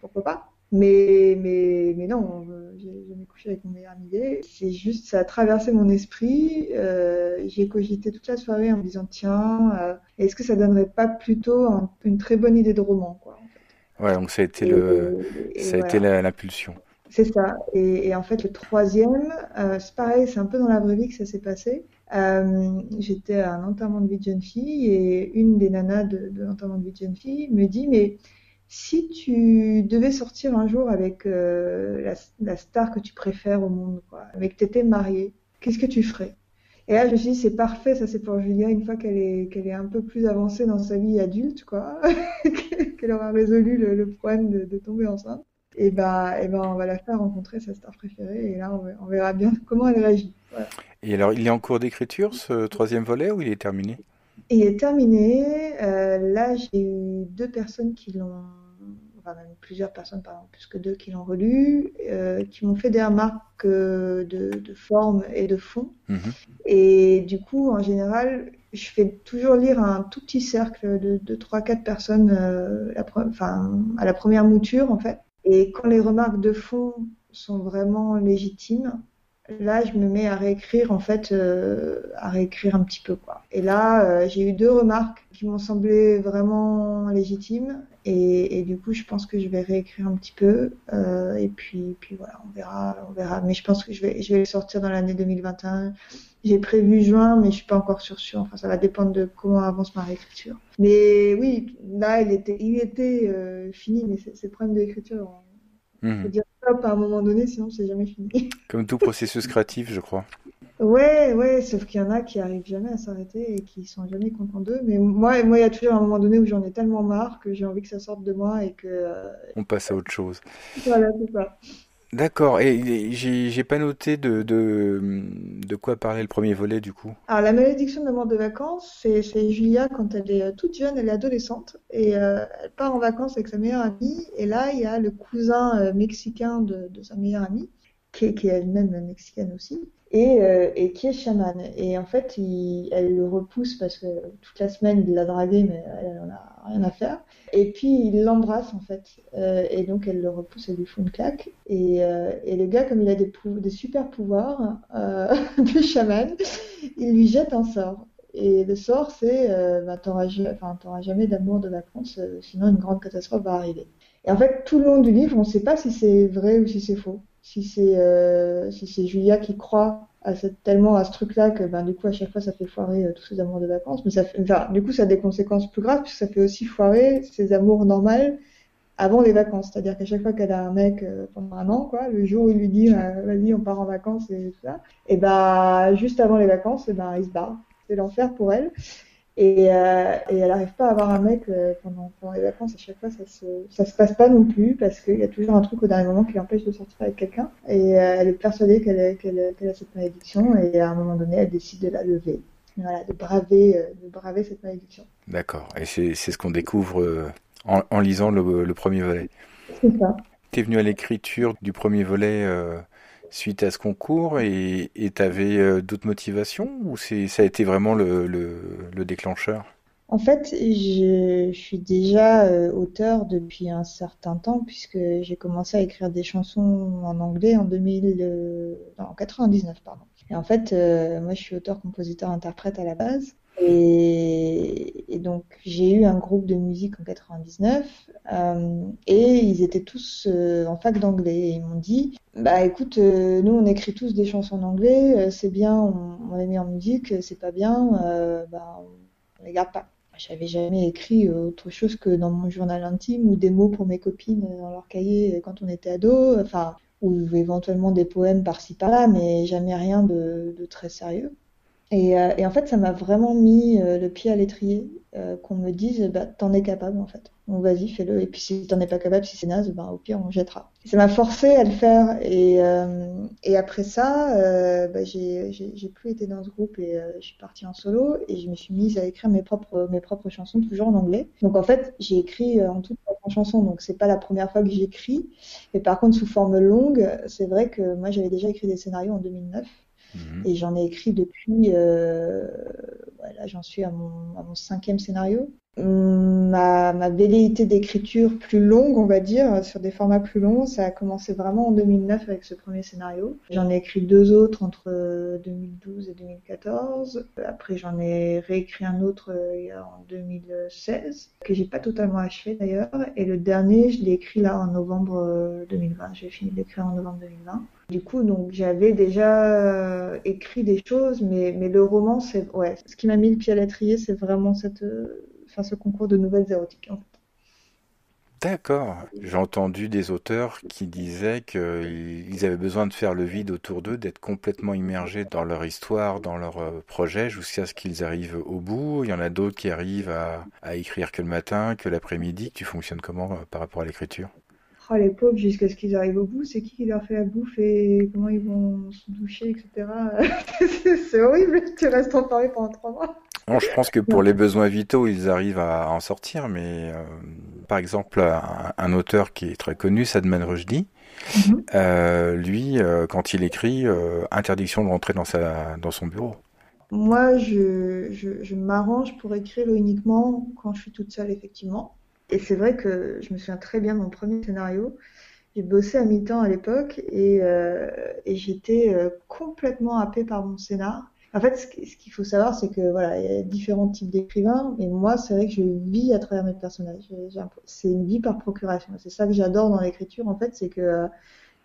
pourquoi pas? Mais, mais, mais non, j'ai jamais couché avec mon meilleur ami C'est juste, ça a traversé mon esprit. Euh, j'ai cogité toute la soirée en me disant, tiens, euh, est-ce que ça donnerait pas plutôt une très bonne idée de roman, quoi. Ouais, donc ça a été le, ça a été l'impulsion. C'est ça. Et, et, en fait, le troisième, euh, c'est pareil, c'est un peu dans la vraie vie que ça s'est passé. Euh, J'étais à un enterrement de vie de jeune fille et une des nanas de, de l'enterrement de vie de jeune fille me dit, mais si tu devais sortir un jour avec euh, la, star que tu préfères au monde, quoi, avec t'étais mariée, qu'est-ce que tu ferais? Et là, je me suis dit, c'est parfait, ça c'est pour Julia, une fois qu'elle est, qu'elle est un peu plus avancée dans sa vie adulte, quoi, [laughs] qu'elle aura résolu le, problème de, tomber enceinte. Et ben, et ben, on va la faire rencontrer sa star préférée, et là, on, verra bien [laughs] comment elle réagit. Et alors, il est en cours d'écriture, ce troisième volet, ou il est terminé? Est terminé. Euh, là, j'ai eu deux personnes qui l'ont, enfin même plusieurs personnes, pardon, plus que deux qui l'ont relu, euh, qui m'ont fait des remarques euh, de, de, forme et de fond. Mhm. Et du coup, en général, je fais toujours lire un tout petit cercle de, de 3-4 personnes la, enfin, à la première mouture, en fait. Et quand les remarques de fond sont vraiment légitimes, là, je me mets à réécrire en fait, euh, à réécrire un petit peu quoi. Et là, euh, j'ai eu deux remarques qui m'ont semblé vraiment légitimes et, et, du coup, je pense que je vais réécrire un petit peu euh, et puis, puis voilà, on verra, on verra. Mais je pense que je vais, je vais le sortir dans l'année 2021. J'ai prévu juin, mais je suis pas encore sûre sûr. Enfin, ça va dépendre de comment avance ma réécriture. Mais oui, là, il était, il était euh, fini, mais c'est le problème de l'écriture. Il faut dire stop à un moment donné, sinon c'est jamais fini. [laughs] Comme tout processus créatif, je crois. Ouais, ouais, sauf qu'il y en a qui arrivent jamais à s'arrêter et qui sont jamais contents d'eux. Mais moi, moi, il y a toujours un moment donné où j'en ai tellement marre que j'ai envie que ça sorte de moi et que. Euh, On passe à autre chose. Voilà, c'est ça. D'accord, et j'ai pas noté de, de, quoi parlait le premier volet du coup. Alors la malédiction de mort de vacances, c'est Julia quand elle est euh, toute jeune, elle est adolescente, et euh, elle part en vacances avec sa meilleure amie, et là il y a le cousin euh, mexicain de, sa meilleure amie, qui est elle-même mexicaine aussi, et, euh, et, qui est chaman. Et en fait, elle le repousse parce que toute la semaine, il l'a dragué, mais elle n'en a rien à faire. Et puis, il l'embrasse, en fait. Euh, et donc, elle le repousse, elle lui fout une claque. Et, euh, et le gars, comme il a des, super pouvoirs [laughs] de chaman, il lui jette un sort. Et le sort, c'est bah, t'auras jamais d'amour de vacances, sinon une grande catastrophe va arriver. Et en fait, tout le long du livre, on ne sait pas si c'est vrai ou si c'est faux si c'est euh, si c'est Julia qui croit à cette, tellement à ce truc-là que ben du coup à chaque fois ça fait foirer euh, tous ses amours de vacances, mais ça fait, enfin, du coup ça a des conséquences plus graves puisque ça fait aussi foirer ses amours normales avant les vacances, c'est-à-dire qu'à chaque fois qu'elle a un mec euh, pendant un an, quoi, le jour où il lui dit vas-y on part en vacances et tout ça, et ben juste avant les vacances, et ben il se barre, c'est l'enfer pour elle. Et, euh, et elle n'arrive pas à avoir un mec euh, pendant, pendant, les vacances. À chaque fois, ça se, ça se passe pas non plus parce qu'il y a toujours un truc au dernier moment qui l'empêche de sortir avec quelqu'un. Et euh, elle est persuadée qu'elle qu'elle qu a cette malédiction et à un moment donné, elle décide de la lever. Voilà, de braver, de braver cette malédiction. D'accord. Et c'est ce qu'on découvre en, en, lisant le, le premier volet. C'est ça. Tu es venu à l'écriture du premier volet suite à ce concours et tu avais euh, d'autres motivations ou ça a été vraiment le, le, déclencheur? En fait, je, suis déjà euh, auteur depuis un certain temps puisque j'ai commencé à écrire des chansons en anglais en 2000, euh, en 99 pardon. Et en fait, moi je suis auteur, compositeur, interprète à la base. Et, et, donc j'ai eu un groupe de musique en 99 euh, et ils étaient tous euh, en fac d'anglais et ils m'ont dit bah écoute euh, nous on écrit tous des chansons en anglais euh, c'est bien on, on, les met en musique c'est pas bien bah on les garde pas. J'avais jamais écrit autre chose que dans mon journal intime ou des mots pour mes copines dans leur cahier quand on était ado enfin ou éventuellement des poèmes par-ci par-là mais jamais rien de, de très sérieux et, euh, et, en fait, ça m'a vraiment mis euh, le pied à l'étrier, euh, qu'on me dise, bah, t'en es capable en fait. Donc vas-y, fais-le. Et puis si t'en es pas capable, si c'est naze, bah, au pire, on jettera. ça m'a forcé à le faire. Et, après ça, bah, j'ai plus été dans ce groupe et je suis partie en solo et je me suis mise à écrire mes propres, mes propres chansons, toujours en anglais. Donc en fait, j'ai écrit en toute en chansons, donc c'est pas la première fois que j'écris. Et par contre, sous forme longue, c'est vrai que moi j'avais déjà écrit des scénarios en 2009. Mhm. Et j'en ai écrit depuis, euh, voilà, j'en suis à mon, cinquième scénario ma, ma velléité d'écriture plus longue, on va dire, sur des formats plus longs, ça a commencé vraiment en 2009 avec ce premier scénario. J'en ai écrit deux autres entre 2012 et 2014. Après, j'en ai réécrit un autre euh, en 2016, que j'ai pas totalement achevé d'ailleurs. Et le dernier, je l'ai écrit là en novembre 2020. Euh, j'ai fini d'écrire en novembre 2020. Du coup, donc j'avais déjà euh, écrit des choses, mais, mais le roman, c'est ouais, ce qui m'a mis le pied à l'étrier, c'est vraiment cette ce concours de nouvelles érotiques. D'accord. J'ai entendu des auteurs qui disaient qu'ils avaient besoin de faire le vide autour d'eux, d'être complètement immergés dans leur histoire, dans leur euh, projet, jusqu'à ce qu'ils arrivent au bout. Il y en a d'autres qui arrivent à, à écrire que le matin, que l'après-midi. Tu fonctionnes comment euh, par rapport à l'écriture? Oh, les pauvres, jusqu'à ce qu'ils arrivent au bout, c'est qui qui leur fait la bouffe et comment ils vont se doucher, etc. [laughs] c'est horrible, tu restes enfermé pendant trois mois. Non, je pense que pour les besoins vitaux, ils arrivent à en sortir, mais euh, par exemple, un, auteur qui est très connu, Sadman Rushdie, mhm. euh, lui, euh, quand il écrit, interdiction de rentrer dans, sa, dans son bureau. Moi, je, je, je m'arrange pour écrire uniquement quand je suis toute seule, effectivement. Et c'est vrai que je me souviens très bien de mon premier scénario. J'ai bossé à mi-temps à l'époque et, euh, j'étais euh, complètement happée par mon scénar. En fait, ce qu'il faut savoir, c'est que voilà, il y a différents types d'écrivains, et moi, c'est vrai que je vis à travers mes personnages. C'est une vie par procuration. C'est ça que j'adore dans l'écriture, en fait, c'est que euh,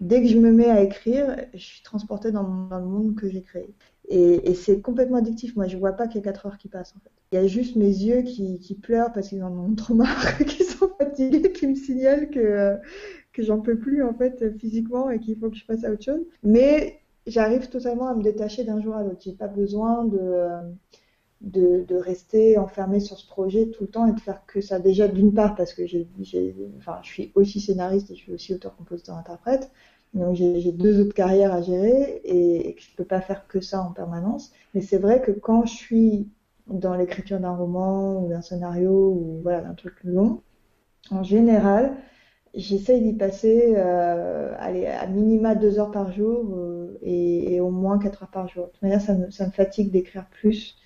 dès que je me mets à écrire, je suis transportée dans le monde que j'ai créé. Et, c'est complètement addictif. Moi, je vois pas qu'il y a 4 heures qui passent, en fait. Il y a juste mes yeux qui, pleurent parce qu'ils en ont trop marre, [laughs] qu'ils sont fatigués, qui me signalent que, que j'en peux plus, en fait, physiquement et qu'il faut que je passe à autre chose. Mais j'arrive totalement à me détacher d'un jour à l'autre. J'ai pas besoin de, de, rester enfermé sur ce projet tout le temps et de faire que ça. Déjà, d'une part, parce que je suis aussi scénariste et je suis aussi auteur, compositeur, interprète. Donc j'ai deux autres carrières à gérer et, je peux pas faire que ça en permanence. Mais c'est vrai que quand je suis dans l'écriture d'un roman ou d'un scénario ou voilà d'un truc long, en général, j'essaye d'y passer euh, allez, à minima deux heures par jour euh, et, au moins quatre heures par jour. De toute manière, ça me, fatigue d'écrire plus.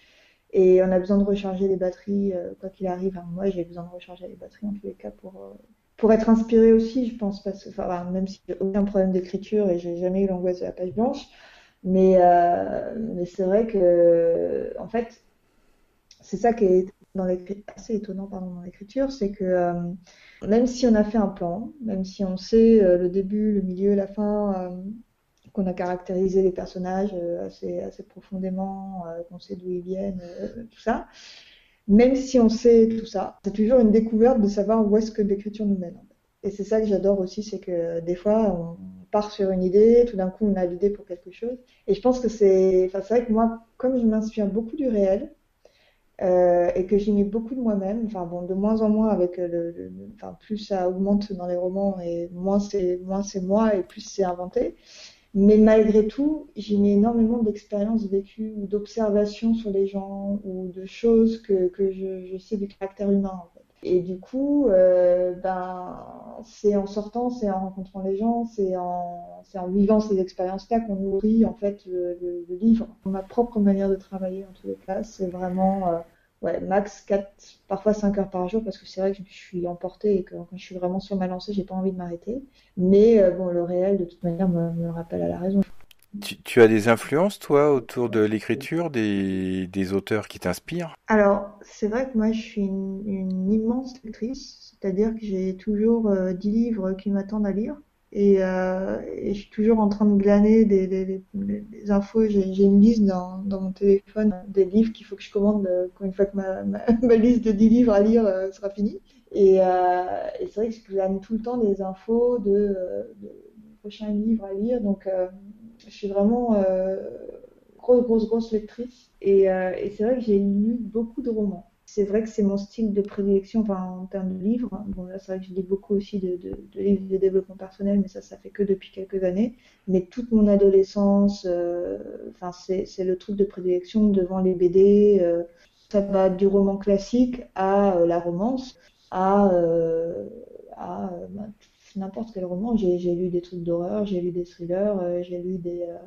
Et on a besoin de recharger les batteries, euh, quoi qu'il arrive. moi, j'ai besoin de recharger les batteries en tous les cas pour, pour être inspiré aussi, je pense, parce que, même si j'ai aucun problème d'écriture et j'ai jamais eu l'angoisse de la page blanche, mais, euh, c'est vrai que, en fait, c'est ça qui est assez étonnant dans l'écriture, c'est que euh, même si on a fait un plan, même si on sait euh, le début, le milieu, la fin, qu'on a caractérisé les personnages assez profondément, qu'on sait d'où ils viennent, tout ça, même si on sait tout ça, c'est toujours une découverte de savoir où est-ce que l'écriture nous mène. Et c'est ça que j'adore aussi, c'est que des fois, on part sur une idée, tout d'un coup, on a l'idée pour quelque chose. Et je pense que c'est, enfin, c'est vrai que moi, comme je m'inspire beaucoup du réel, euh, et que j'y mets beaucoup de moi-même, enfin bon, de moins en moins avec le, enfin, plus ça augmente dans les romans et moins c'est, moins c'est moi et plus c'est inventé. Mais malgré tout, j'y mets énormément d'expériences vécues ou d'observations sur les gens ou de choses que, que je, je sais du caractère humain en fait. Et du coup, euh, ben, c'est en sortant, c'est en rencontrant les gens, c'est en, c'est en vivant ces expériences-là qu'on nourrit en fait le, le, le, livre. Ma propre manière de travailler en tous les cas, c'est vraiment euh, ouais, max 4, parfois 5 heures par jour, parce que c'est vrai que je suis emportée et que quand je suis vraiment sur ma lancée, j'ai pas envie de m'arrêter. Mais euh, bon, le réel, de toute manière, me, me rappelle à la raison. Tu, tu, as des influences, toi, autour de l'écriture, des, des, auteurs qui t'inspirent? Alors, c'est vrai que moi, je suis une, une immense lectrice, c'est-à-dire que j'ai toujours euh, 10 livres qui m'attendent à lire. Et, euh, et, je suis toujours en train de glaner des, des, des, des infos. J'ai une liste dans, dans, mon téléphone des livres qu'il faut que je commande euh, quand une fois que ma, ma, [laughs] liste de 10 livres à lire euh, sera finie. Et, euh, et c'est vrai que je glane tout le temps des infos de, euh, de, de prochains livres à lire. Donc, je suis vraiment grosse, grosse, grosse lectrice. Et, et c'est vrai que j'ai lu beaucoup de romans c'est vrai que c'est mon style de prédilection enfin, en termes de livres. Bon, là, c'est vrai que je lis beaucoup aussi de, livres de développement personnel, mais ça, ça fait que depuis quelques années. Mais toute mon adolescence, euh, enfin, c'est le truc de prédilection devant les BD. Euh, ça va du roman classique à euh, la romance, à, euh, à bah, n'importe quel roman. J'ai lu des trucs d'horreur, j'ai lu des thrillers, euh, j'ai lu des, euh,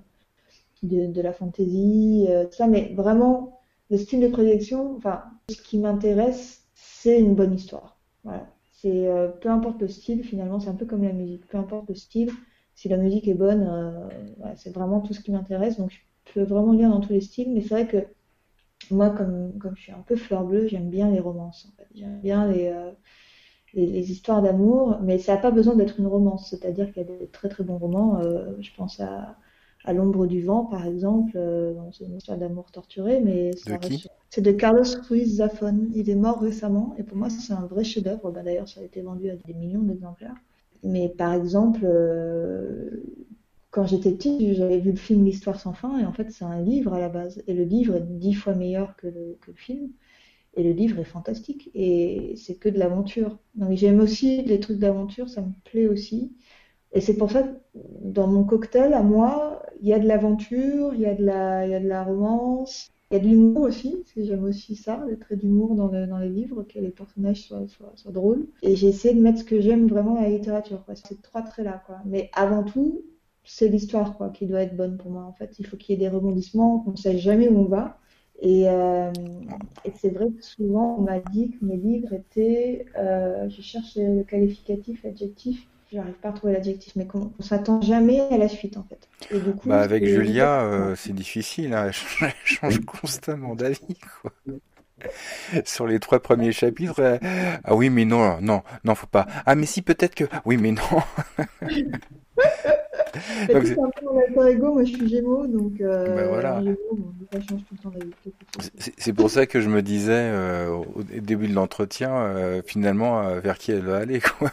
de, de, la fantasy, tout ça, mais vraiment le style de prédilection, enfin, ce qui m'intéresse, c'est une bonne histoire. Voilà. C'est euh, peu importe le style, finalement, c'est un peu comme la musique. Peu importe le style, si la musique est bonne, euh, voilà, c'est vraiment tout ce qui m'intéresse. Donc, je peux vraiment lire dans tous les styles, mais c'est vrai que moi, comme, comme je suis un peu fleur bleue, j'aime bien les romances. En fait. J'aime bien les, euh, les, les, histoires d'amour, mais ça n'a pas besoin d'être une romance. C'est-à-dire qu'il y a des très très bons romans. Euh, je pense à à l'ombre du vent, par exemple. Euh, c'est une histoire d'amour torturé, mais c'est de Carlos Ruiz Zafón. Il est mort récemment, et pour moi, c'est un vrai chef-d'œuvre. Bah, D'ailleurs, ça a été vendu à des millions d'exemplaires. Mais par exemple, euh, quand j'étais petite, j'avais vu le film L'Histoire sans fin, et en fait, c'est un livre à la base. Et le livre est dix fois meilleur que le, film. Et le livre est fantastique. Et c'est que de l'aventure. Donc j'aime aussi les trucs d'aventure, ça me plaît aussi. Et c'est pour ça que dans mon cocktail, à moi, il y a de l'aventure, il y y a de la romance, il y a de l'humour aussi, parce que j'aime aussi ça, le trait d'humour dans, dans les livres, que les personnages soient, soient, drôles. Et j'ai essayé de mettre ce que j'aime vraiment dans la littérature, quoi. Ces trois traits-là. Mais avant tout, c'est l'histoire, qui doit être bonne pour moi, en fait. Il faut qu'il y ait des rebondissements, qu'on ne sache jamais où on va. Et, euh, et c'est vrai que souvent, on m'a dit que mes livres étaient, euh, je cherche le qualificatif, l'adjectif, j'arrive pas à trouver l'adjectif, mais qu'on on, s'attend jamais à la suite en fait. Et du coup, bah avec Julia, euh, c'est difficile, hein. elle, change, elle change constamment d'avis. Quoi. Sur les trois premiers chapitres, euh, ah oui mais non, non, non, faut pas. Ah mais si peut-être que, oui mais non. [laughs] donc, c'est un peu mon alter ego, moi je suis Gémeaux, donc euh, ben voilà. C'est pour ça que je me disais euh, au début de l'entretien, euh, finalement, vers qui elle va aller, quoi.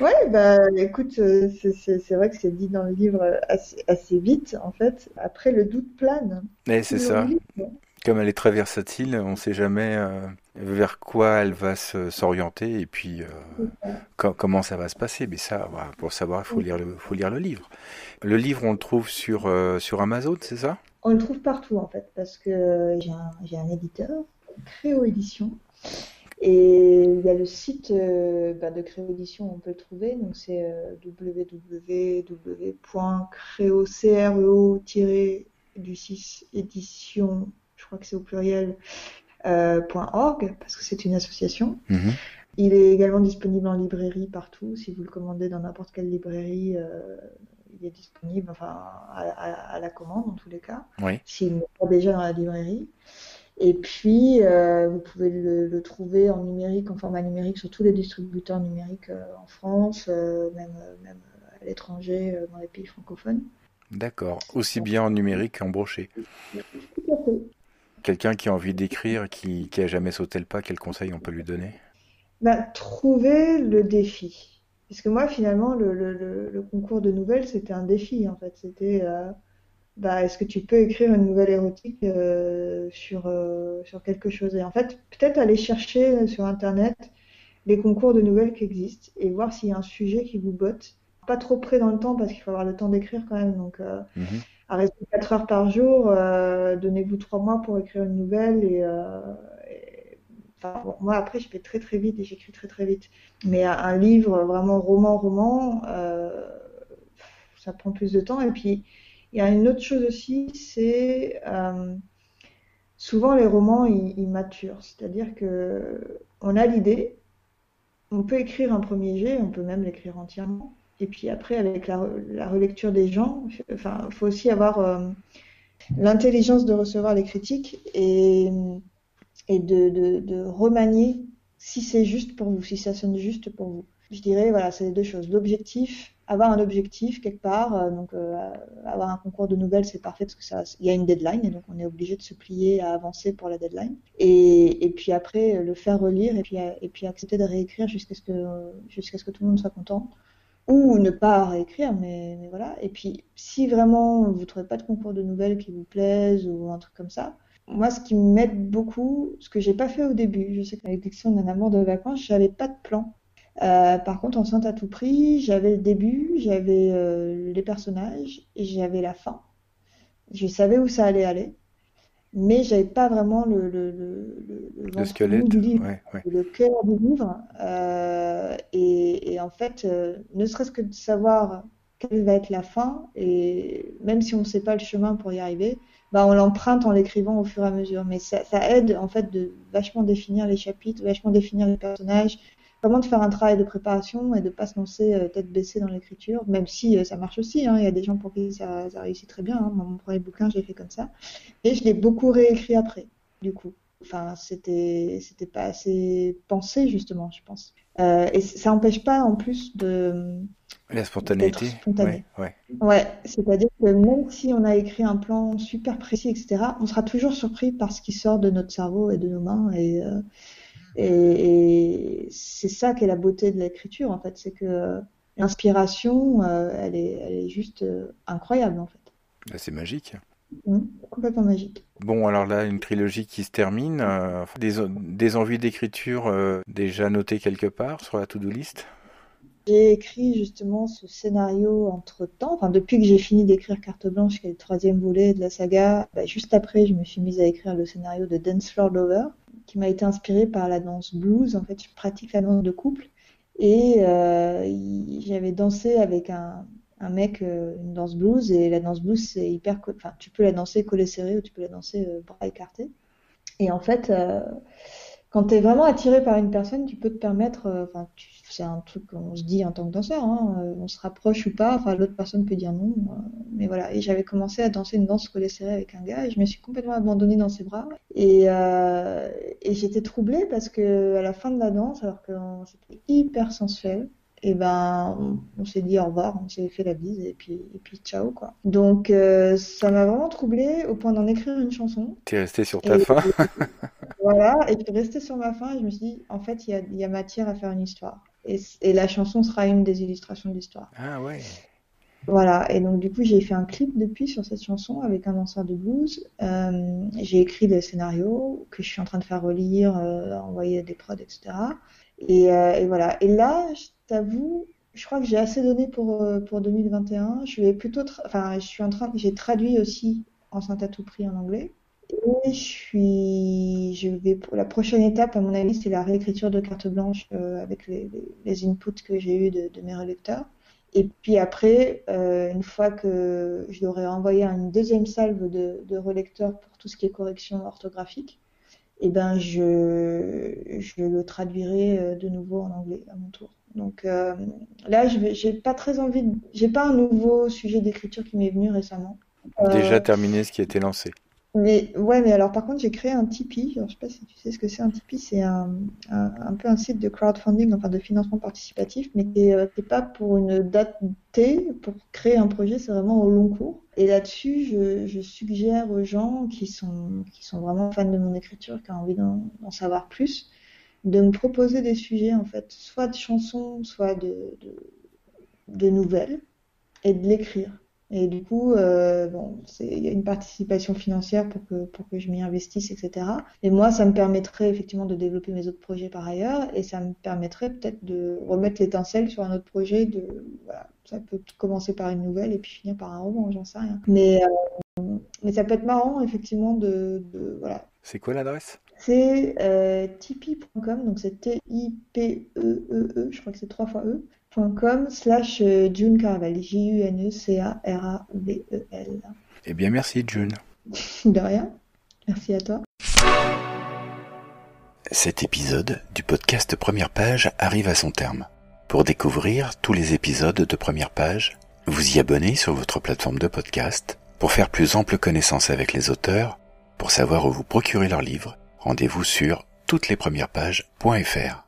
Ouais, bah écoute, euh, c'est vrai que c'est dit dans le livre assez, assez, vite, en fait. Après, le doute plane. Et c'est ça. Livre. Comme elle est très versatile, on ne sait jamais. Euh... vers quoi elle va s'orienter et puis comment ça va se passer. Mais ça, pour savoir, il faut lire le, faut lire le livre. Le livre, on le trouve sur, sur Amazon, c'est ça? On le trouve partout en fait, parce que j'ai un, un, éditeur, Créo Édition, et il y a le site euh, bah, de Créo Édition, on peut le trouver, donc c'est euh, www.creo-du 6 édition, je crois que c'est au pluriel, euh, .org, parce que c'est une association. Mhm. Il est également disponible en librairie partout. Si vous le commandez dans n'importe quelle librairie, euh, il est disponible enfin, à, à, la commande en tous les cas. Oui. S'il n'est pas déjà dans la librairie. Et puis, euh, vous pouvez le, trouver en numérique, en format numérique, sur tous les distributeurs numériques euh, en France, euh, même, même à l'étranger, dans les pays francophones. D'accord. Aussi bien en numérique qu'en brochet. Quelqu'un qui a envie d'écrire, qui, qui a jamais sauté le pas, quel conseil on peut lui donner? Bah, Trouver le défi. Parce que moi, finalement, le, le, le concours de nouvelles, c'était un défi, en fait. C'était bah, est-ce que tu peux écrire une nouvelle érotique euh, sur, euh, sur quelque chose? Et en fait, peut-être aller chercher sur Internet les concours de nouvelles qui existent et voir s'il y a un sujet qui vous botte. Pas trop près dans le temps parce qu'il faut avoir le temps d'écrire quand même. Donc, euh, mhm. arrêtez 4 heures par jour, donnez-vous 3 mois pour écrire une nouvelle et, Enfin, moi après je fais très très vite et j'écris très très vite. Mais un livre vraiment roman roman, ça prend plus de temps et puis il y a une autre chose aussi, c'est euh, souvent les romans ils, maturent, c'est-à-dire que on a l'idée, on peut écrire un premier jet, on peut même l'écrire entièrement, et puis après avec la, relecture des gens, enfin faut aussi avoir euh, l'intelligence de recevoir les critiques et, de remanier si c'est juste pour vous, si ça sonne juste pour vous. Je dirais voilà, c'est les deux choses, l'objectif avoir un objectif quelque part. Euh, donc, euh, avoir un concours de nouvelles, c'est parfait parce que ça, il y a une deadline et donc on est obligé de se plier à avancer pour la deadline. Et, et puis après, le faire relire et puis, et puis accepter de réécrire jusqu'à ce que, jusqu'à ce que tout le monde soit content. Ou ne pas réécrire, mais, mais voilà. Et puis, si vraiment vous trouvez pas de concours de nouvelles qui vous plaisent ou un truc comme ça, moi, ce qui m'aide beaucoup, ce que j'ai pas fait au début, je sais qu'avec Dixon, un amour de vacances, j'avais pas de plan. Euh, par contre, Enceinte à tout prix, j'avais le début, j'avais euh, les personnages et j'avais la fin. Je savais où ça allait aller, mais j'avais pas vraiment le, le, le, le, squelette, du livre, le cœur du livre. Euh, et, et, en fait, euh, ne serait-ce que de savoir quelle va être la fin, et même si on ne sait pas le chemin pour y arriver, bah on l'emprunte en l'écrivant au fur et à mesure. Mais ça, ça aide en fait de vachement définir les chapitres, vachement définir les personnages, vraiment de faire un travail de préparation et de pas se lancer euh, tête baissée dans l'écriture, même si euh, ça marche aussi. Hein. Il y a des gens pour qui ça, ça réussit très bien. Hein. Mon premier bouquin, j'ai fait comme ça. Et je l'ai beaucoup réécrit après, du coup. Enfin, c'était c'était pas assez pensé justement, je pense. Euh, et ça n'empêche pas en plus de la spontanéité. Spontané. Ouais, ouais. ouais c'est-à-dire que même si on a écrit un plan super précis, etc., on sera toujours surpris par ce qui sort de notre cerveau et de nos mains. Et, euh, et, c'est ça qui est la beauté de l'écriture, en fait, c'est que l'inspiration, euh, elle, est, elle est juste euh, incroyable, en fait. Bah, c'est magique. Mmh, complètement magique. Bon, alors là, une trilogie qui se termine. Euh, des, des, envies d'écriture déjà notées quelque part sur la to-do list? J'ai écrit justement ce scénario entre temps, enfin depuis que j'ai fini d'écrire Carte Blanche, qui est le troisième volet de la saga, bah, juste après, je me suis mise à écrire le scénario de Dance Floor Lover qui m'a été inspirée par la danse blues. En fait, je pratique la danse de couple. Et euh, j'avais dansé avec un, un mec euh, une danse blues. Et la danse blues, c'est hyper. Enfin, tu peux la danser collée serrée ou tu peux la danser euh, bras écartés. Et en fait, euh, quand tu es vraiment attiré par une personne, tu peux te permettre. Euh, enfin, c'est un truc qu'on se dit en tant que danseur, hein, euh, on se rapproche ou pas, enfin l'autre personne peut dire non, euh, mais voilà. Et j'avais commencé à danser une danse serrée avec un gars je me suis complètement abandonnée dans ses bras et, euh, et j'étais troublée parce que à la fin de la danse, alors que c'était hyper sensuel, et ben on, s'est dit au revoir, on s'est fait la bise et puis et puis ciao quoi. Donc ça m'a vraiment troublée au point d'en écrire une chanson. T'es restée sur ta fin. [laughs] [laughs] voilà, et puis restée sur ma fin et je me suis dit en fait il y a, y a matière à faire une histoire. Et, la chanson sera une des illustrations de l'histoire. Ah ouais. Voilà, et donc du coup j'ai fait un clip depuis sur cette chanson avec un danseur de blues. Euh, j'ai écrit des scénarios que je suis en train de faire relire, euh, envoyer des prods, etc. Et, euh, et, voilà. Et là, t'avoue, je crois que j'ai assez donné pour euh, pour 2021. Je vais plutôt, enfin, je suis en train, j'ai traduit aussi Enceinte à tout prix en anglais. Et je suis, je vais pour la prochaine étape, à mon avis, c'est la réécriture de carte blanche euh, avec les, inputs que j'ai eu de, mes relecteurs. Et puis après, euh, une fois que je leur ai envoyé une deuxième salve de, relecteurs pour tout ce qui est correction orthographique, eh ben je, je le traduirai euh, de nouveau en anglais à mon tour. Donc euh, là, je j'ai pas très envie, de... j'ai pas un nouveau sujet d'écriture qui m'est venu récemment. Déjà euh, terminé ce qui a été lancé. Mais ouais, mais alors par contre, j'ai créé un Tipeee. Je sais pas si tu sais ce que c'est un Tipeee. C'est un, un, un, peu un site de crowdfunding, enfin de financement participatif, mais qui n'est pas pour une date T. Pour créer un projet, c'est vraiment au long cours. Et là-dessus, je, je, suggère aux gens qui sont qui sont vraiment fans de mon écriture, qui ont envie d'en savoir plus, de me proposer des sujets en fait, soit de chansons, soit de, de, de nouvelles, et de l'écrire. Et du coup, euh, bon, il y a une participation financière pour que, pour que je m'y investisse, etc. Et moi, ça me permettrait effectivement de développer mes autres projets par ailleurs, et ça me permettrait peut-être de remettre l'étincelle sur un autre projet. De, voilà, ça peut commencer par une nouvelle et puis finir par un roman, j'en sais rien. Mais, euh, mais ça peut être marrant, effectivement, de, de voilà. C'est quoi l'adresse? C'est euh, tipeee.com, donc c'est T-I-P-E-E-E, -E -E, je crois que c'est trois fois E com slash June Caravel, J-U-N-E-C-A-R-A-V-E-L. Eh bien, merci June. [laughs] De rien. Merci à toi. Cet épisode du podcast Première Page arrive à son terme. Pour découvrir tous les épisodes de Première Page, vous y abonnez sur votre plateforme de podcast. Pour faire plus ample connaissance avec les auteurs, pour savoir où vous procurer leurs livres, rendez-vous sur toutes les premières pages.fr.